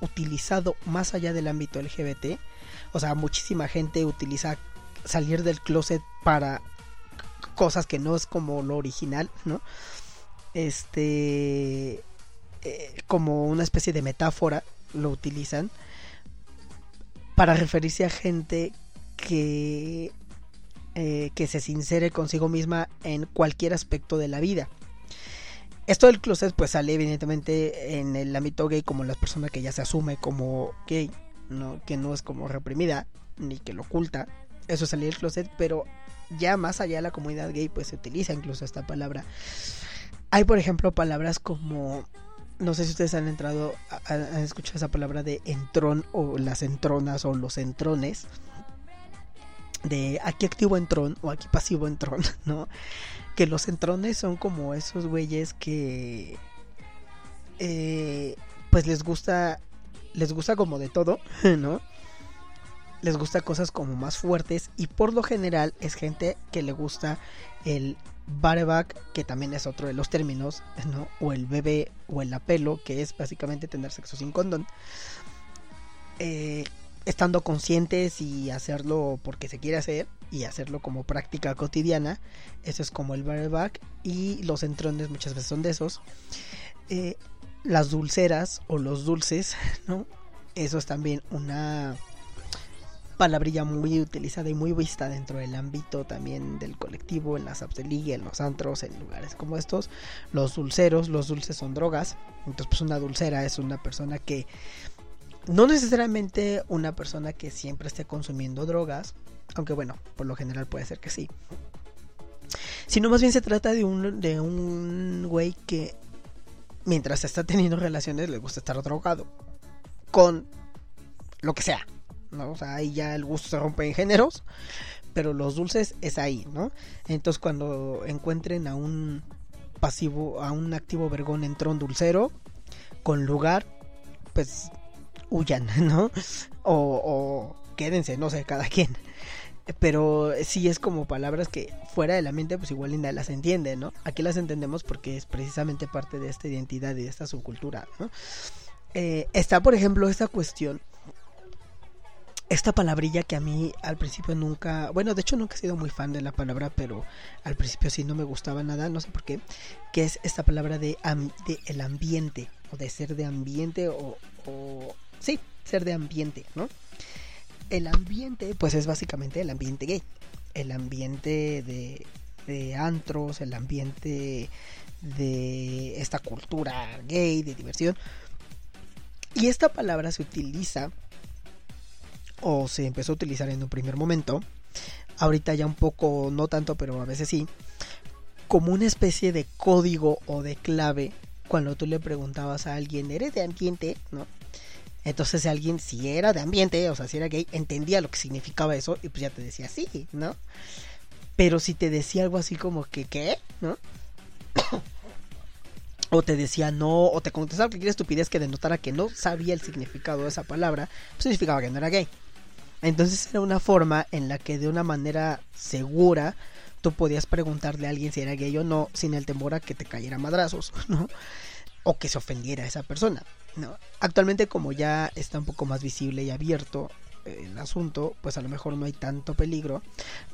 Speaker 1: utilizado más allá del ámbito LGBT. O sea, muchísima gente utiliza salir del closet para cosas que no es como lo original, ¿no? Este, eh, como una especie de metáfora lo utilizan para referirse a gente que eh, que se sincere consigo misma en cualquier aspecto de la vida. Esto del closet pues sale evidentemente en el ámbito gay como la persona que ya se asume como gay, ¿no? que no es como reprimida ni que lo oculta. Eso es salir del closet, pero ya más allá de la comunidad gay pues se utiliza incluso esta palabra. Hay por ejemplo palabras como no sé si ustedes han entrado han escuchado esa palabra de entrón o las entronas o los entrones de aquí activo entrón o aquí pasivo entrón, ¿no? Que los entrones son como esos güeyes que eh, pues les gusta les gusta como de todo, ¿no? les gusta cosas como más fuertes y por lo general es gente que le gusta el bareback, que también es otro de los términos, ¿no? O el bebé o el apelo, que es básicamente tener sexo sin condón. Eh, estando conscientes y hacerlo porque se quiere hacer y hacerlo como práctica cotidiana, eso es como el bareback y los entrones muchas veces son de esos. Eh, las dulceras o los dulces, ¿no? Eso es también una palabrilla muy utilizada y muy vista dentro del ámbito también del colectivo, en las apps de ligue, en los antros, en lugares como estos. Los dulceros, los dulces son drogas. Entonces, pues una dulcera es una persona que no necesariamente una persona que siempre esté consumiendo drogas, aunque bueno, por lo general puede ser que sí. Sino más bien se trata de un, de un güey que mientras está teniendo relaciones le gusta estar drogado. Con lo que sea. ¿no? O sea, ahí ya el gusto se rompe en géneros. Pero los dulces es ahí, ¿no? Entonces cuando encuentren a un pasivo, a un activo vergón en tron dulcero, con lugar, pues huyan, ¿no? O, quédense, no sé, cada quien. Pero sí es como palabras que fuera de la mente, pues igual Linda las entiende, ¿no? Aquí las entendemos porque es precisamente parte de esta identidad y de esta subcultura, ¿no? Eh, está, por ejemplo, esta cuestión esta palabrilla que a mí al principio nunca, bueno, de hecho nunca he sido muy fan de la palabra, pero al principio sí no me gustaba nada, no sé por qué, que es esta palabra de, el ambiente, o de ser de ambiente, o, sí, ser de ambiente, ¿no? El ambiente, pues es básicamente el ambiente gay, el ambiente de, de antros, el ambiente de esta cultura gay, de diversión. Y esta palabra se utiliza o se empezó a utilizar en un primer momento, ahorita ya un poco, no tanto, pero a veces sí, como una especie de código o de clave cuando tú le preguntabas a alguien, ¿eres de ambiente? ¿No? Entonces alguien, si era de ambiente, o sea, si era gay, entendía lo que significaba eso y pues ya te decía sí, ¿no? Pero si te decía algo así como que, ¿qué? ¿No? o te decía no, o te contestaba cualquier estupidez que denotara que no sabía el significado de esa palabra, pues significaba que no era gay. Entonces era una forma en la que de una manera segura tú podías preguntarle a alguien si era gay o no sin el temor a que te cayera madrazos, ¿no? O que se ofendiera a esa persona, ¿no? Actualmente como ya está un poco más visible y abierto el asunto, pues a lo mejor no hay tanto peligro,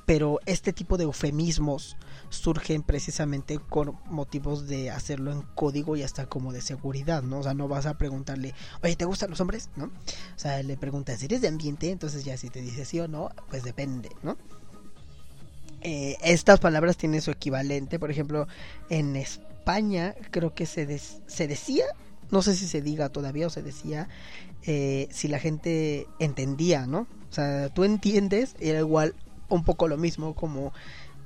Speaker 1: pero este tipo de eufemismos surgen precisamente con motivos de hacerlo en código y hasta como de seguridad, ¿no? O sea, no vas a preguntarle, oye, ¿te gustan los hombres? ¿No? O sea, le preguntas, ¿eres de ambiente? Entonces ya si te dice sí o no, pues depende, ¿no? Eh, estas palabras tienen su equivalente, por ejemplo, en España creo que se, se decía, no sé si se diga todavía o se decía, eh, si la gente entendía, ¿no? O sea, tú entiendes, era igual un poco lo mismo como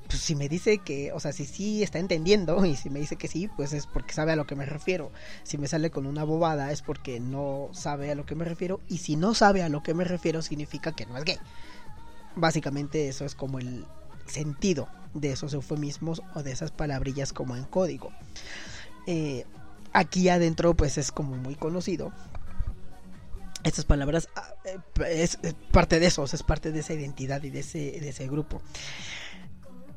Speaker 1: pues si me dice que, o sea, si sí está entendiendo y si me dice que sí, pues es porque sabe a lo que me refiero. Si me sale con una bobada es porque no sabe a lo que me refiero y si no sabe a lo que me refiero significa que no es gay. Básicamente eso es como el sentido de esos eufemismos o de esas palabrillas como en código. Eh, aquí adentro pues es como muy conocido. Estas palabras es, parte de eso, es parte de esa identidad y de ese, de ese grupo.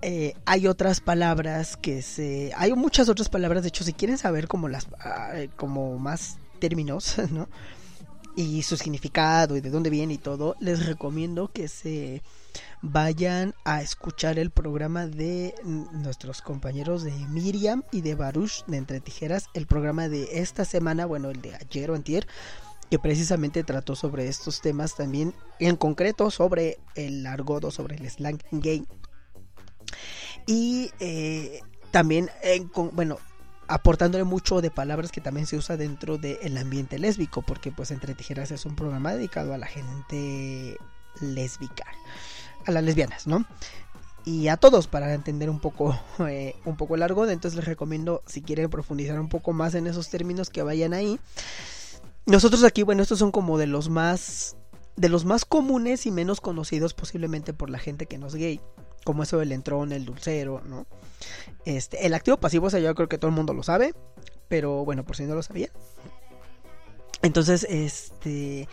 Speaker 1: Eh, hay otras palabras que se hay muchas otras palabras de hecho si quieren saber como las como más términos no y su significado y de dónde viene y todo les recomiendo que se vayan a escuchar el programa de nuestros compañeros de Miriam y de Baruch de Entre Tijeras el programa de esta semana bueno el de ayer o antier que precisamente trató sobre estos temas también en concreto sobre el argodo sobre el slang gay. Y eh, también, eh, con, bueno, aportándole mucho de palabras que también se usa dentro del ambiente lésbico, porque pues Entre Tijeras es un programa dedicado a la gente lésbica, a las lesbianas, ¿no? Y a todos para entender un poco, eh, un poco largo, entonces les recomiendo si quieren profundizar un poco más en esos términos que vayan ahí. Nosotros aquí, bueno, estos son como de los más, de los más comunes y menos conocidos posiblemente por la gente que no es gay como eso del entrón, el dulcero, ¿no? Este, el activo pasivo, o sea, yo creo que todo el mundo lo sabe, pero bueno, por si no lo sabía. Entonces, este,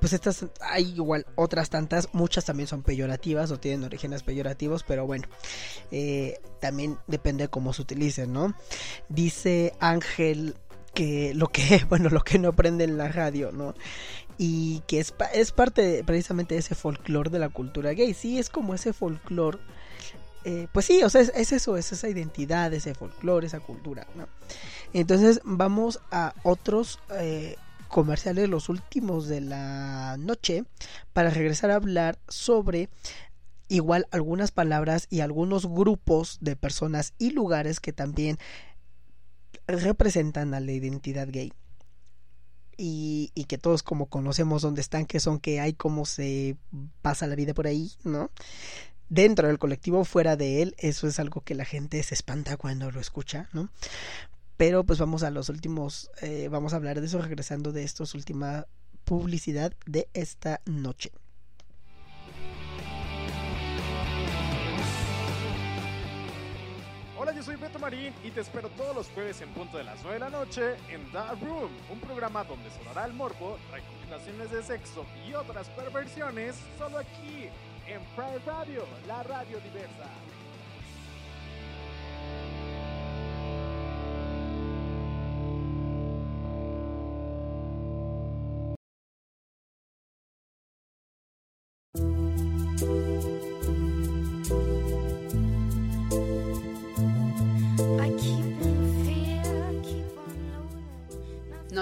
Speaker 1: pues estas, hay igual otras tantas, muchas también son peyorativas o tienen orígenes peyorativos, pero bueno, eh, también depende de cómo se utilicen, ¿no? Dice Ángel que lo que, bueno, lo que no prende en la radio, ¿no? Y que es, es parte precisamente de ese folclore de la cultura gay, sí, es como ese folclore. Eh, pues sí, o sea, es, es, eso, es esa identidad, ese folclore, esa cultura, ¿no? Entonces vamos a otros eh, comerciales, los últimos de la noche, para regresar a hablar sobre igual algunas palabras y algunos grupos de personas y lugares que también representan a la identidad gay. Y, y, que todos como conocemos dónde están, qué son, qué hay, cómo se pasa la vida por ahí, ¿no? Dentro del colectivo, fuera de él, eso es algo que la gente se espanta cuando lo escucha, ¿no? Pero pues vamos a los últimos, eh, vamos a hablar de eso regresando de estos última publicidad de esta noche.
Speaker 13: Hola, yo soy Beto Marín y te espero todos los jueves en punto de las 9 de la noche en The Room, un programa donde sonará el morbo, recomendaciones de sexo y otras perversiones solo aquí en Pride Radio, la radio diversa.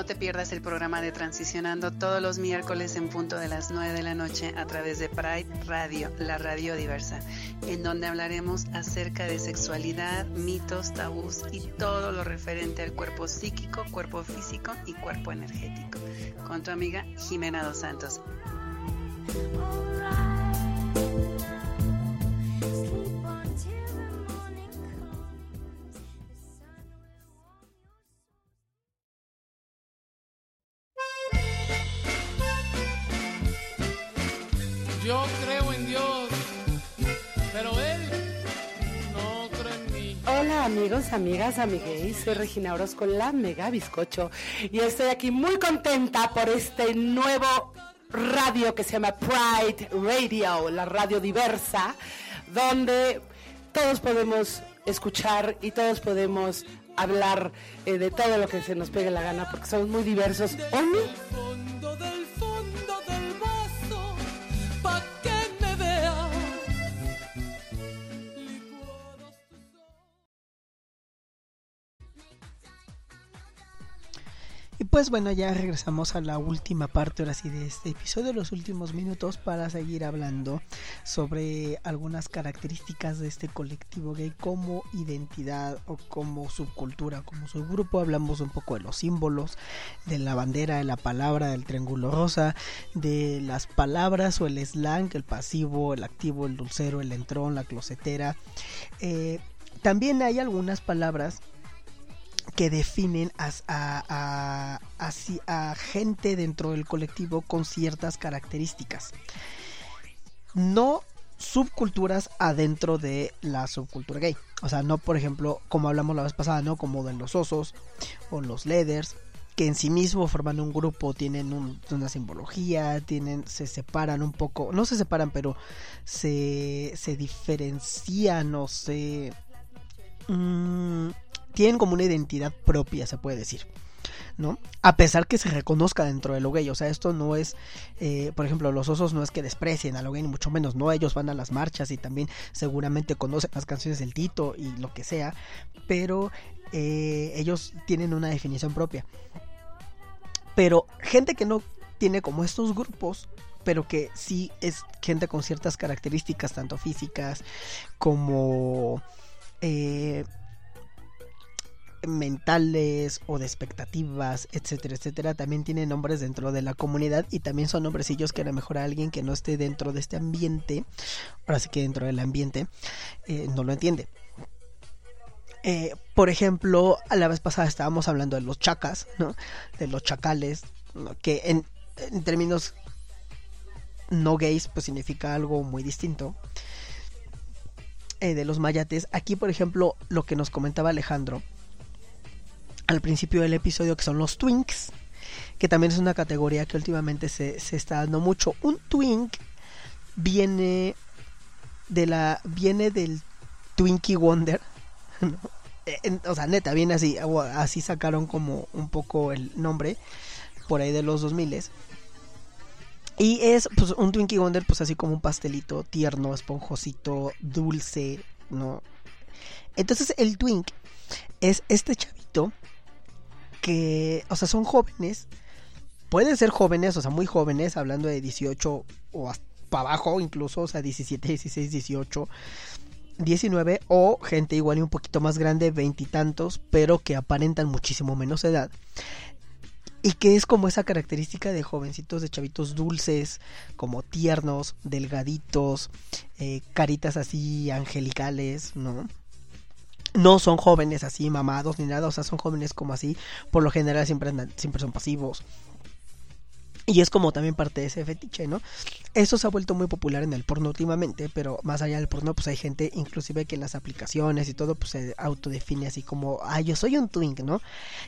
Speaker 14: Te pierdas el programa de Transicionando todos los miércoles en punto de las 9 de la noche a través de Pride Radio, la radio diversa, en donde hablaremos acerca de sexualidad, mitos, tabús y todo lo referente al cuerpo psíquico, cuerpo físico y cuerpo energético. Con tu amiga Jimena Dos Santos.
Speaker 15: Amigos, amigas, amigues, soy Regina Orozco, la Mega Bizcocho, y estoy aquí muy contenta por este nuevo radio que se llama Pride Radio, la radio diversa, donde todos podemos escuchar y todos podemos hablar eh, de todo lo que se nos pegue la gana, porque somos muy diversos.
Speaker 1: Y pues bueno, ya regresamos a la última parte ahora sí de este episodio, los últimos minutos para seguir hablando sobre algunas características de este colectivo gay como identidad o como subcultura, como subgrupo. Hablamos un poco de los símbolos, de la bandera, de la palabra, del triángulo rosa, de las palabras o el slang, el pasivo, el activo, el dulcero, el entrón, la closetera. Eh, también hay algunas palabras que definen a, gente dentro del colectivo con ciertas características. No subculturas adentro de la subcultura gay. O sea, no por ejemplo, como hablamos la vez pasada, ¿no? Como de los osos o los leathers, que en sí mismo forman un grupo, tienen un, una simbología, tienen, se separan un poco, no se separan, pero se, se diferencian o se... Mmm, tienen como una identidad propia, se puede decir. ¿no? A pesar que se reconozca dentro de lo gay, o sea, esto no es, eh, por ejemplo, los osos no es que desprecien a lo gay, ni mucho menos, no, ellos van a las marchas y también seguramente conocen las canciones del Tito y lo que sea, pero eh, ellos tienen una definición propia. Pero gente que no tiene como estos grupos, pero que sí es gente con ciertas características, tanto físicas como... Eh, mentales o de expectativas, etcétera, etcétera, también tienen nombres dentro de la comunidad y también son nombrecillos que a lo mejor a alguien que no esté dentro de este ambiente, ahora sí que dentro del ambiente, eh, no lo entiende. Eh, por ejemplo, a la vez pasada estábamos hablando de los chacas, ¿no? De los chacales, que en, en términos no gays, pues significa algo muy distinto. Eh, de los mayates, aquí por ejemplo, lo que nos comentaba Alejandro, al principio del episodio que son los twinks que también es una categoría que últimamente se, se está dando mucho. Un twink viene de la viene del Twinkie Wonder. En- o sea, neta, viene así, así sacaron como un poco el nombre por ahí de los 2000 y es pues un Twinkie Wonder pues así como un pastelito tierno, esponjosito, dulce, ¿no? Entonces el Twink es este chavito que, o sea, son jóvenes, pueden ser jóvenes, o sea, muy jóvenes, hablando de 18 o hasta abajo incluso, o sea, 17, 16, 18, 19 o gente igual y un poquito más grande, veintitantos, pero que aparentan muchísimo menos edad. Y que es como esa característica de jovencitos, de chavitos dulces, como tiernos, delgaditos, eh, caritas así angelicales, ¿no? No son jóvenes así mamados ni nada, o sea, son jóvenes como así, por lo general siempre andan, siempre son pasivos. Y es como también parte de ese fetiche, ¿no? Eso se ha vuelto muy popular en el porno últimamente, pero más allá del porno, pues hay gente inclusive que en las aplicaciones y todo, pues se autodefine así como, ah, yo soy un twink, ¿no?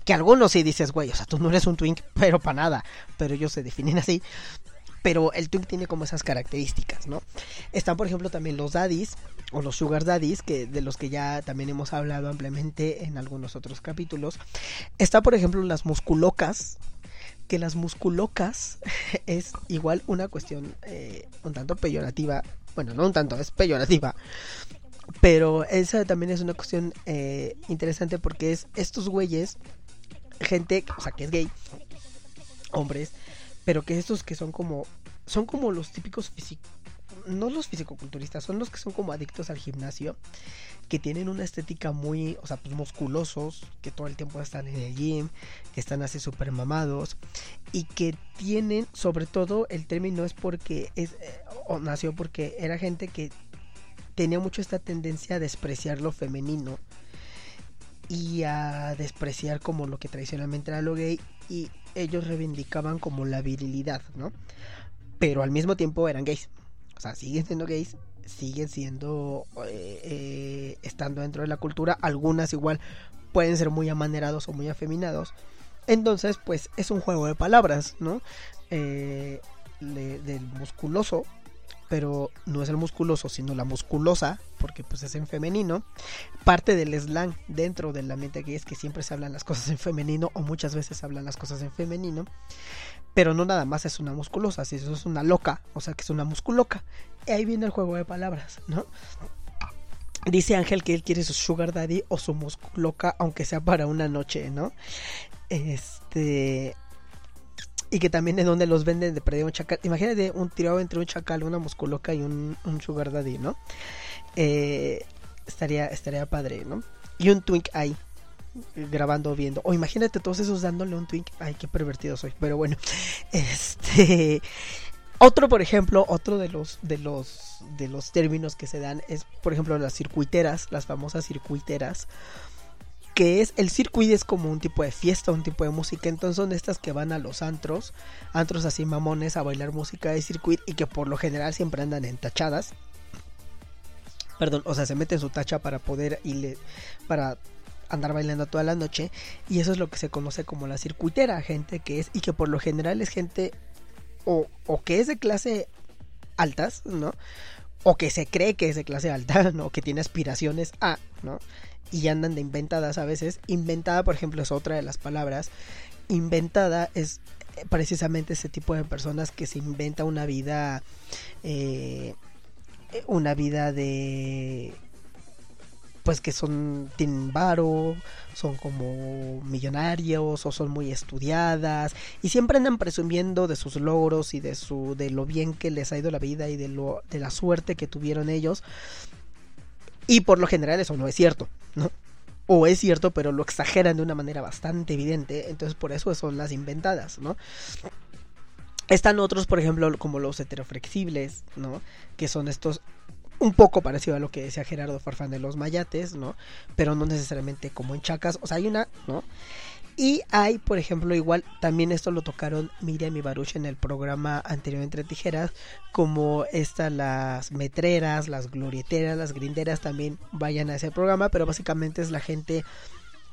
Speaker 1: Que algunos sí dices, güey, o sea, tú no eres un twink, pero para nada, pero ellos se definen así. Pero el twink tiene como esas características, ¿no? Están, por ejemplo, también los daddies o los sugar daddies, que de los que ya también hemos hablado ampliamente en algunos otros capítulos. Está, por ejemplo, las musculocas, que las musculocas es igual una cuestión eh, un tanto peyorativa. Bueno, no un tanto, es peyorativa. Pero esa también es una cuestión eh, interesante porque es estos güeyes, gente, o sea, que es gay, hombres, pero que estos que son como, son como los típicos físicos, no los fisicoculturistas, son los que son como adictos al gimnasio, que tienen una estética muy, o sea, pues musculosos, que todo el tiempo están en el gym, que están así súper mamados, y que tienen, sobre todo, el término es porque es, eh, o nació porque era gente que tenía mucho esta tendencia a despreciar lo femenino y a despreciar como lo que tradicionalmente era lo gay y ellos reivindicaban como la virilidad, ¿no? Pero al mismo tiempo eran gays. O sea, siguen siendo gays, siguen siendo, eh, eh, estando dentro de la cultura. Algunas igual pueden ser muy amanerados o muy afeminados. Entonces, pues es un juego de palabras, ¿no? Eh, del musculoso, pero no es el musculoso, sino la musculosa, porque pues es en femenino. Parte del slang dentro del ambiente gay es que siempre se hablan las cosas en femenino o muchas veces se hablan las cosas en femenino. Pero no nada más es una musculosa, si eso es una loca, o sea que es una musculoca. Y ahí viene el juego de palabras, ¿no? Dice Ángel que él quiere su sugar daddy o su musculoca, aunque sea para una noche, ¿no? Este. Y que también es donde los venden de perder un chacal. Imagínate un tirado entre un chacal, una musculoca y un, un sugar daddy, ¿no? Eh, estaría, estaría padre, ¿no? Y un twink ahí, grabando, viendo. O imagínate todos esos dándole un twink. Ay, qué pervertido soy. Pero bueno, este. Otro, por ejemplo, otro de los, de los, de los términos que se dan es, por ejemplo, las circuiteras, las famosas circuiteras que es el circuit es como un tipo de fiesta, un tipo de música, entonces son estas que van a los antros, antros así mamones a bailar música de circuit y que por lo general siempre andan entachadas. Perdón, o sea, se meten su tacha para poder y le, para andar bailando toda la noche y eso es lo que se conoce como la circuitera, gente que es y que por lo general es gente o, o que es de clase altas, ¿no? O que se cree que es de clase alta, ¿no? Que tiene aspiraciones a, ¿no? Y andan de inventadas a veces. Inventada, por ejemplo, es otra de las palabras. Inventada es eh, precisamente ese tipo de personas que se inventa una vida, eh, una vida de, pues que son, tienen varo, son como millonarios o son muy estudiadas y siempre andan presumiendo de sus logros y de su, de lo bien que les ha ido la vida y de lo, de la suerte que tuvieron ellos. Y por lo general eso no es cierto, ¿no? O es cierto, pero lo exageran de una manera bastante evidente, entonces por eso son las inventadas, ¿no? Están otros, por ejemplo, como los heteroflexibles, ¿no? Que son estos un poco parecido a lo que decía Gerardo Farfán de los mayates, ¿no? Pero no necesariamente como en chacas, o sea, hay una, ¿no? Y hay, por ejemplo, igual, también esto lo tocaron Miriam y Baruch en el programa anterior entre tijeras, como estas las metreras, las glorieteras, las grinderas también vayan a ese programa, pero básicamente es la gente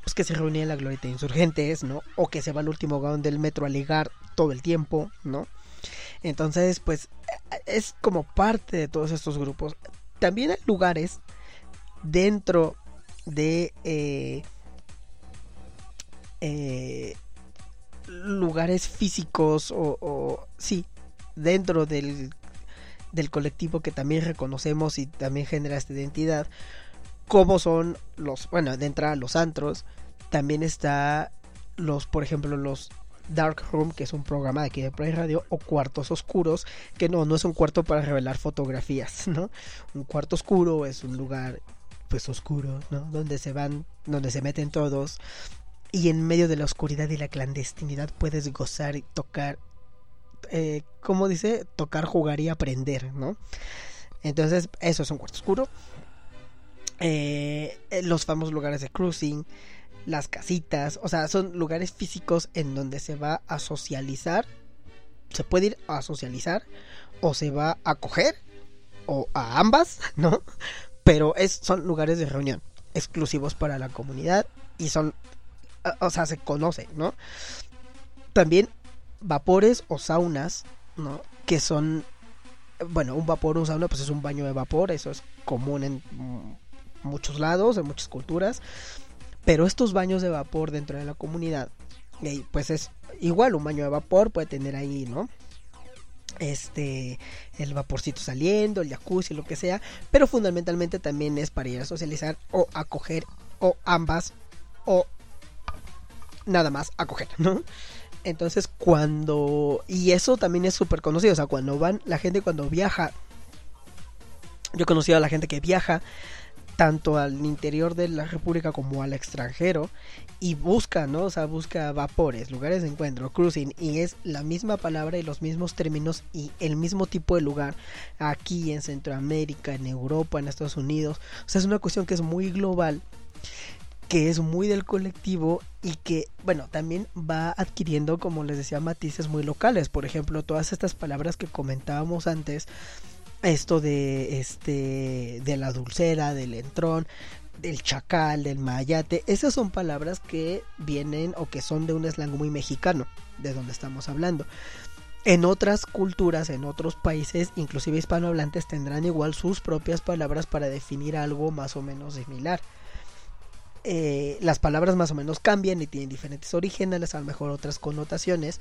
Speaker 1: pues que se reunía en la glorieta de insurgentes, ¿no? O que se va al último vagón del metro a ligar todo el tiempo, ¿no? Entonces, pues es como parte de todos estos grupos. También hay lugares dentro de eh, eh, lugares físicos o, sí, dentro del, del colectivo que también reconocemos y también genera esta identidad, como son los, bueno, de los antros, también está los, por ejemplo, los Dark Room, que es un programa de aquí de Play Radio, o cuartos oscuros, que no, no es un cuarto para revelar fotografías, ¿no? Un cuarto oscuro es un lugar, pues oscuro, ¿no? Donde se van, donde se meten todos, y en medio de la oscuridad y la clandestinidad puedes gozar y tocar, eh, ¿cómo dice? Tocar, jugar y aprender, ¿no? Entonces, eso es un cuarto oscuro. Eh, los famosos lugares de cruising, las casitas, o sea, son lugares físicos en donde se va a socializar, se puede ir a socializar o se va a coger o a ambas, ¿no? Pero es, son lugares de reunión exclusivos para la comunidad y son, o sea, se conoce, ¿no? También vapores o saunas, ¿no? Que son, bueno, un vapor o un sauna, pues es un baño de vapor, eso es común en muchos lados, en muchas culturas. Pero estos baños de vapor dentro de la comunidad, pues es igual, un baño de vapor puede tener ahí, ¿no? Este, el vaporcito saliendo, el jacuzzi, lo que sea, pero fundamentalmente también es para ir a socializar o a coger o ambas o nada más a coger, ¿no? Entonces cuando, y eso también es súper conocido, o sea, cuando van, la gente cuando viaja, yo he conocido a la gente que viaja tanto al interior de la República como al extranjero y busca, ¿no? O sea, busca vapores, lugares de encuentro, cruising y es la misma palabra y los mismos términos y el mismo tipo de lugar aquí en Centroamérica, en Europa, en Estados Unidos. O sea, es una cuestión que es muy global que es muy del colectivo y que, bueno, también va adquiriendo, como les decía, matices muy locales. Por ejemplo, todas estas palabras que comentábamos antes, esto de este de la dulcera, del entrón, del chacal, del mayate, esas son palabras que vienen o que son de un slang muy mexicano, de donde estamos hablando. En otras culturas, en otros países, inclusive hispanohablantes, tendrán igual sus propias palabras para definir algo más o menos similar. Eh, las palabras más o menos cambian y tienen diferentes orígenes, a lo mejor otras connotaciones,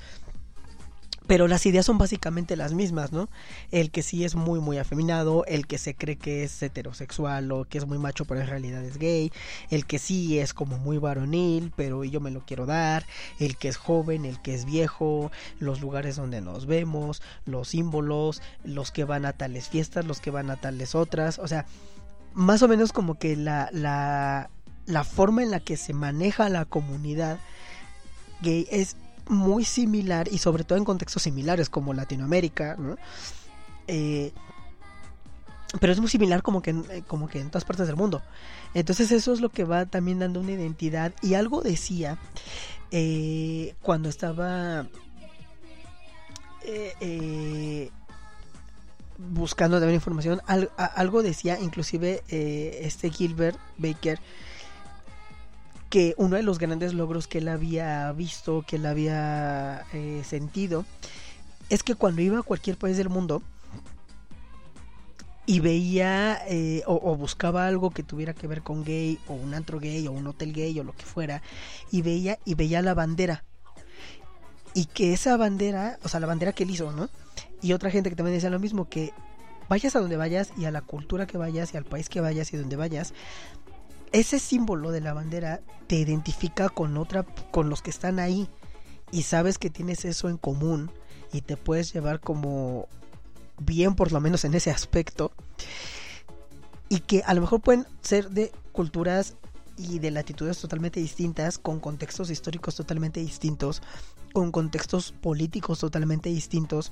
Speaker 1: pero las ideas son básicamente las mismas, ¿no? El que sí es muy muy afeminado, el que se cree que es heterosexual o que es muy macho pero en realidad es gay, el que sí es como muy varonil pero yo me lo quiero dar, el que es joven, el que es viejo, los lugares donde nos vemos, los símbolos, los que van a tales fiestas, los que van a tales otras, o sea, más o menos como que la, la, la forma en la que se maneja la comunidad gay es muy similar y sobre todo en contextos similares como Latinoamérica, ¿no? Eh, pero es muy similar como que, en, como que en todas partes del mundo. Entonces eso es lo que va también dando una identidad. Y algo decía eh, cuando estaba eh, eh, buscando también información, algo decía inclusive eh, este Gilbert Baker que uno de los grandes logros que él había visto, que él había eh, sentido, es que cuando iba a cualquier país del mundo y veía eh, o, o, buscaba algo que tuviera que ver con gay o un antro gay o un hotel gay o lo que fuera y veía y veía la bandera y que esa bandera, o sea, la bandera que él hizo, ¿no? Y otra gente que también decía lo mismo que vayas a donde vayas y a la cultura que vayas y al país que vayas y donde vayas, ese símbolo de la bandera te identifica con otra con los que están ahí y sabes que tienes eso en común y te puedes llevar como bien por lo menos en ese aspecto y que a lo mejor pueden ser de culturas y de latitudes totalmente distintas, con contextos históricos totalmente distintos, con contextos políticos totalmente distintos,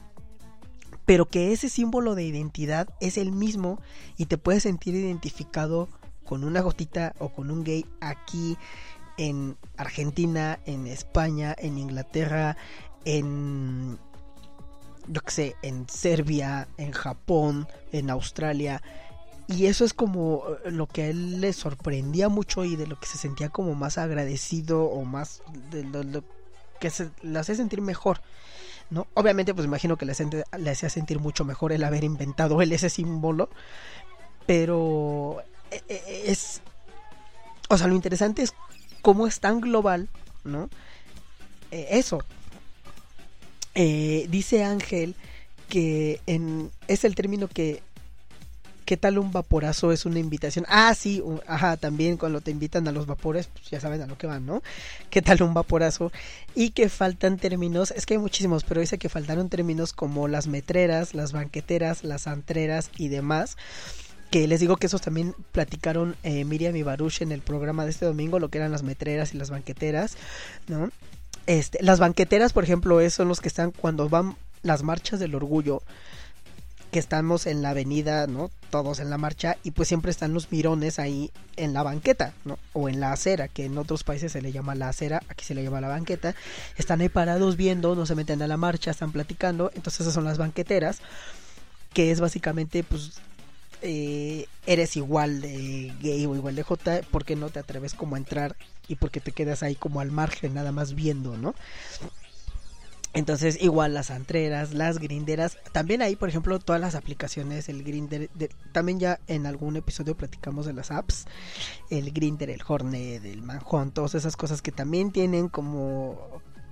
Speaker 1: pero que ese símbolo de identidad es el mismo y te puedes sentir identificado con una gotita o con un gay aquí en Argentina, en España, en Inglaterra, en yo que sé, en Serbia, en Japón, en Australia, Y eso es como eh, lo que a él le sorprendía mucho y de lo que se sentía como más agradecido o más que se, le hacía sentir mejor. ¿no? Obviamente, pues imagino que le, le hacía sentir mucho mejor el haber inventado él ese símbolo. Pero es. O sea, lo interesante es cómo es tan global, ¿no? Eh, eso. Eh, dice Ángel que en, es el término que ¿Qué tal un vaporazo es una invitación? Ah, sí, ajá, también cuando te invitan a los vapores, pues ya saben a lo que van, ¿no? ¿Qué tal un vaporazo? Y que faltan términos, es que hay muchísimos, pero dice que faltaron términos como las metreras, las banqueteras, las antreras y demás. Que les digo que esos también platicaron eh, Miriam y Baruch en el programa de este domingo, lo que eran las metreras y las banqueteras, ¿no? Este, las banqueteras, por ejemplo, es- son los que están cuando van las marchas del orgullo, que estamos en la avenida, ¿no? Todos en la marcha y pues siempre están los mirones ahí en la banqueta, ¿no? O en la acera, que en otros países se le llama la acera, aquí se le llama la banqueta. Están ahí parados viendo, no se meten a la marcha, están platicando. Entonces esas son las banqueteras, que es básicamente pues eh, eres igual de gay o igual de J, porque no te atreves como a entrar y porque te quedas ahí como al margen nada más viendo, ¿no? Entonces, igual las antreras, las grinderas, también ahí, por ejemplo, todas las aplicaciones, el grinder, de- también ya en algún episodio platicamos de las apps, el grinder, el hornet, el manhunt, todas esas cosas que también tienen como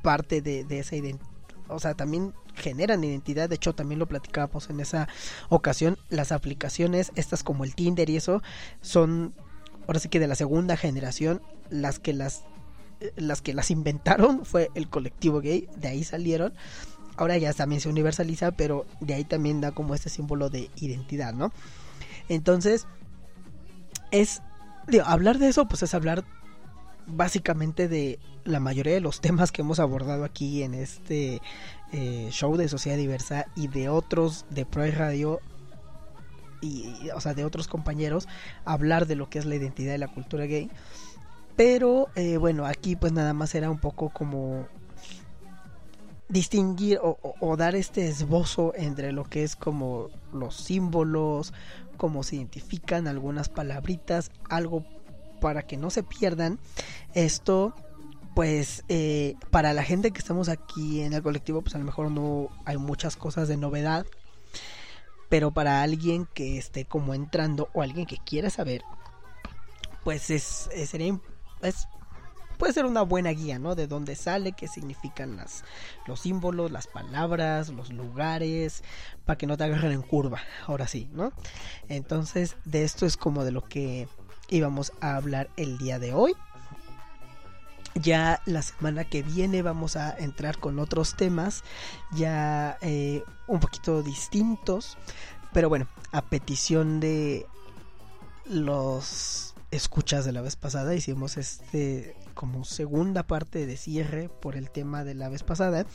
Speaker 1: parte de, de esa identidad, o sea, también generan identidad, de hecho también lo platicábamos en esa ocasión, las aplicaciones, estas como el Tinder y eso, son ahora sí que de la segunda generación, las que las las que las inventaron fue el colectivo gay, de ahí salieron. Ahora ya también se universaliza, pero de ahí también da como este símbolo de identidad, ¿no? Entonces, es hablar de eso, pues es hablar básicamente de la mayoría de los temas que hemos abordado aquí en este eh, show de Sociedad Diversa y de otros de Pro Radio y, y, o sea, de otros compañeros, hablar de lo que es la identidad de la cultura gay. Pero eh, bueno, aquí pues nada más era un poco como distinguir o- o dar este esbozo entre lo que es como los símbolos, cómo se identifican algunas palabritas, algo para que no se pierdan. Esto pues eh, para la gente que estamos aquí en el colectivo pues a lo mejor no hay muchas cosas de novedad. Pero para alguien que esté como entrando o alguien que quiera saber, pues es, es- sería es- puede ser una buena guía, ¿no? De dónde sale, qué significan las, los símbolos, las palabras, los lugares, para que no te agarren en curva, ahora sí, ¿no? Entonces, de esto es como de lo que íbamos a hablar el día de hoy. Ya la semana que viene vamos a entrar con otros temas ya eh, un poquito distintos. Pero bueno, a petición de los escuchas de la vez pasada hicimos este como segunda parte de cierre por el tema de la vez pasada.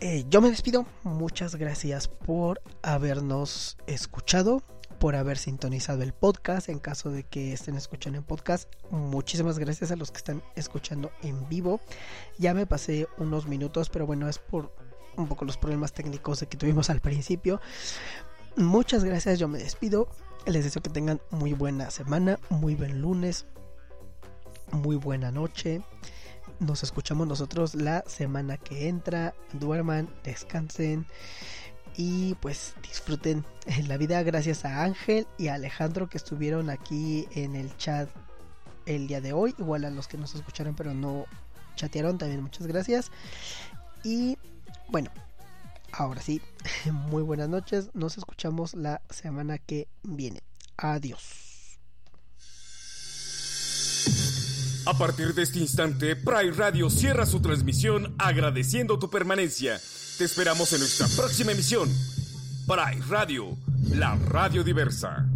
Speaker 1: Eh, yo me despido. Muchas gracias por habernos escuchado, por haber sintonizado el podcast. En caso de que estén escuchando en podcast, muchísimas gracias a los que están escuchando en vivo. Ya me pasé unos minutos, pero bueno, es por un poco los problemas técnicos que tuvimos al principio. Muchas gracias, yo me despido. Les deseo que tengan muy buena semana, muy buen lunes, muy buena noche. Nos escuchamos nosotros la semana que entra. Duerman, descansen y pues disfruten la vida. Gracias a Ángel y a Alejandro que estuvieron aquí en el chat el día de hoy. Igual a los que nos escucharon pero no chatearon también muchas gracias. Y bueno, ahora sí, muy buenas noches. Nos escuchamos la semana que viene. Adiós.
Speaker 6: A partir de este instante, Pride Radio cierra su transmisión agradeciendo tu permanencia. Te esperamos en nuestra próxima emisión. Pride Radio, la radio diversa.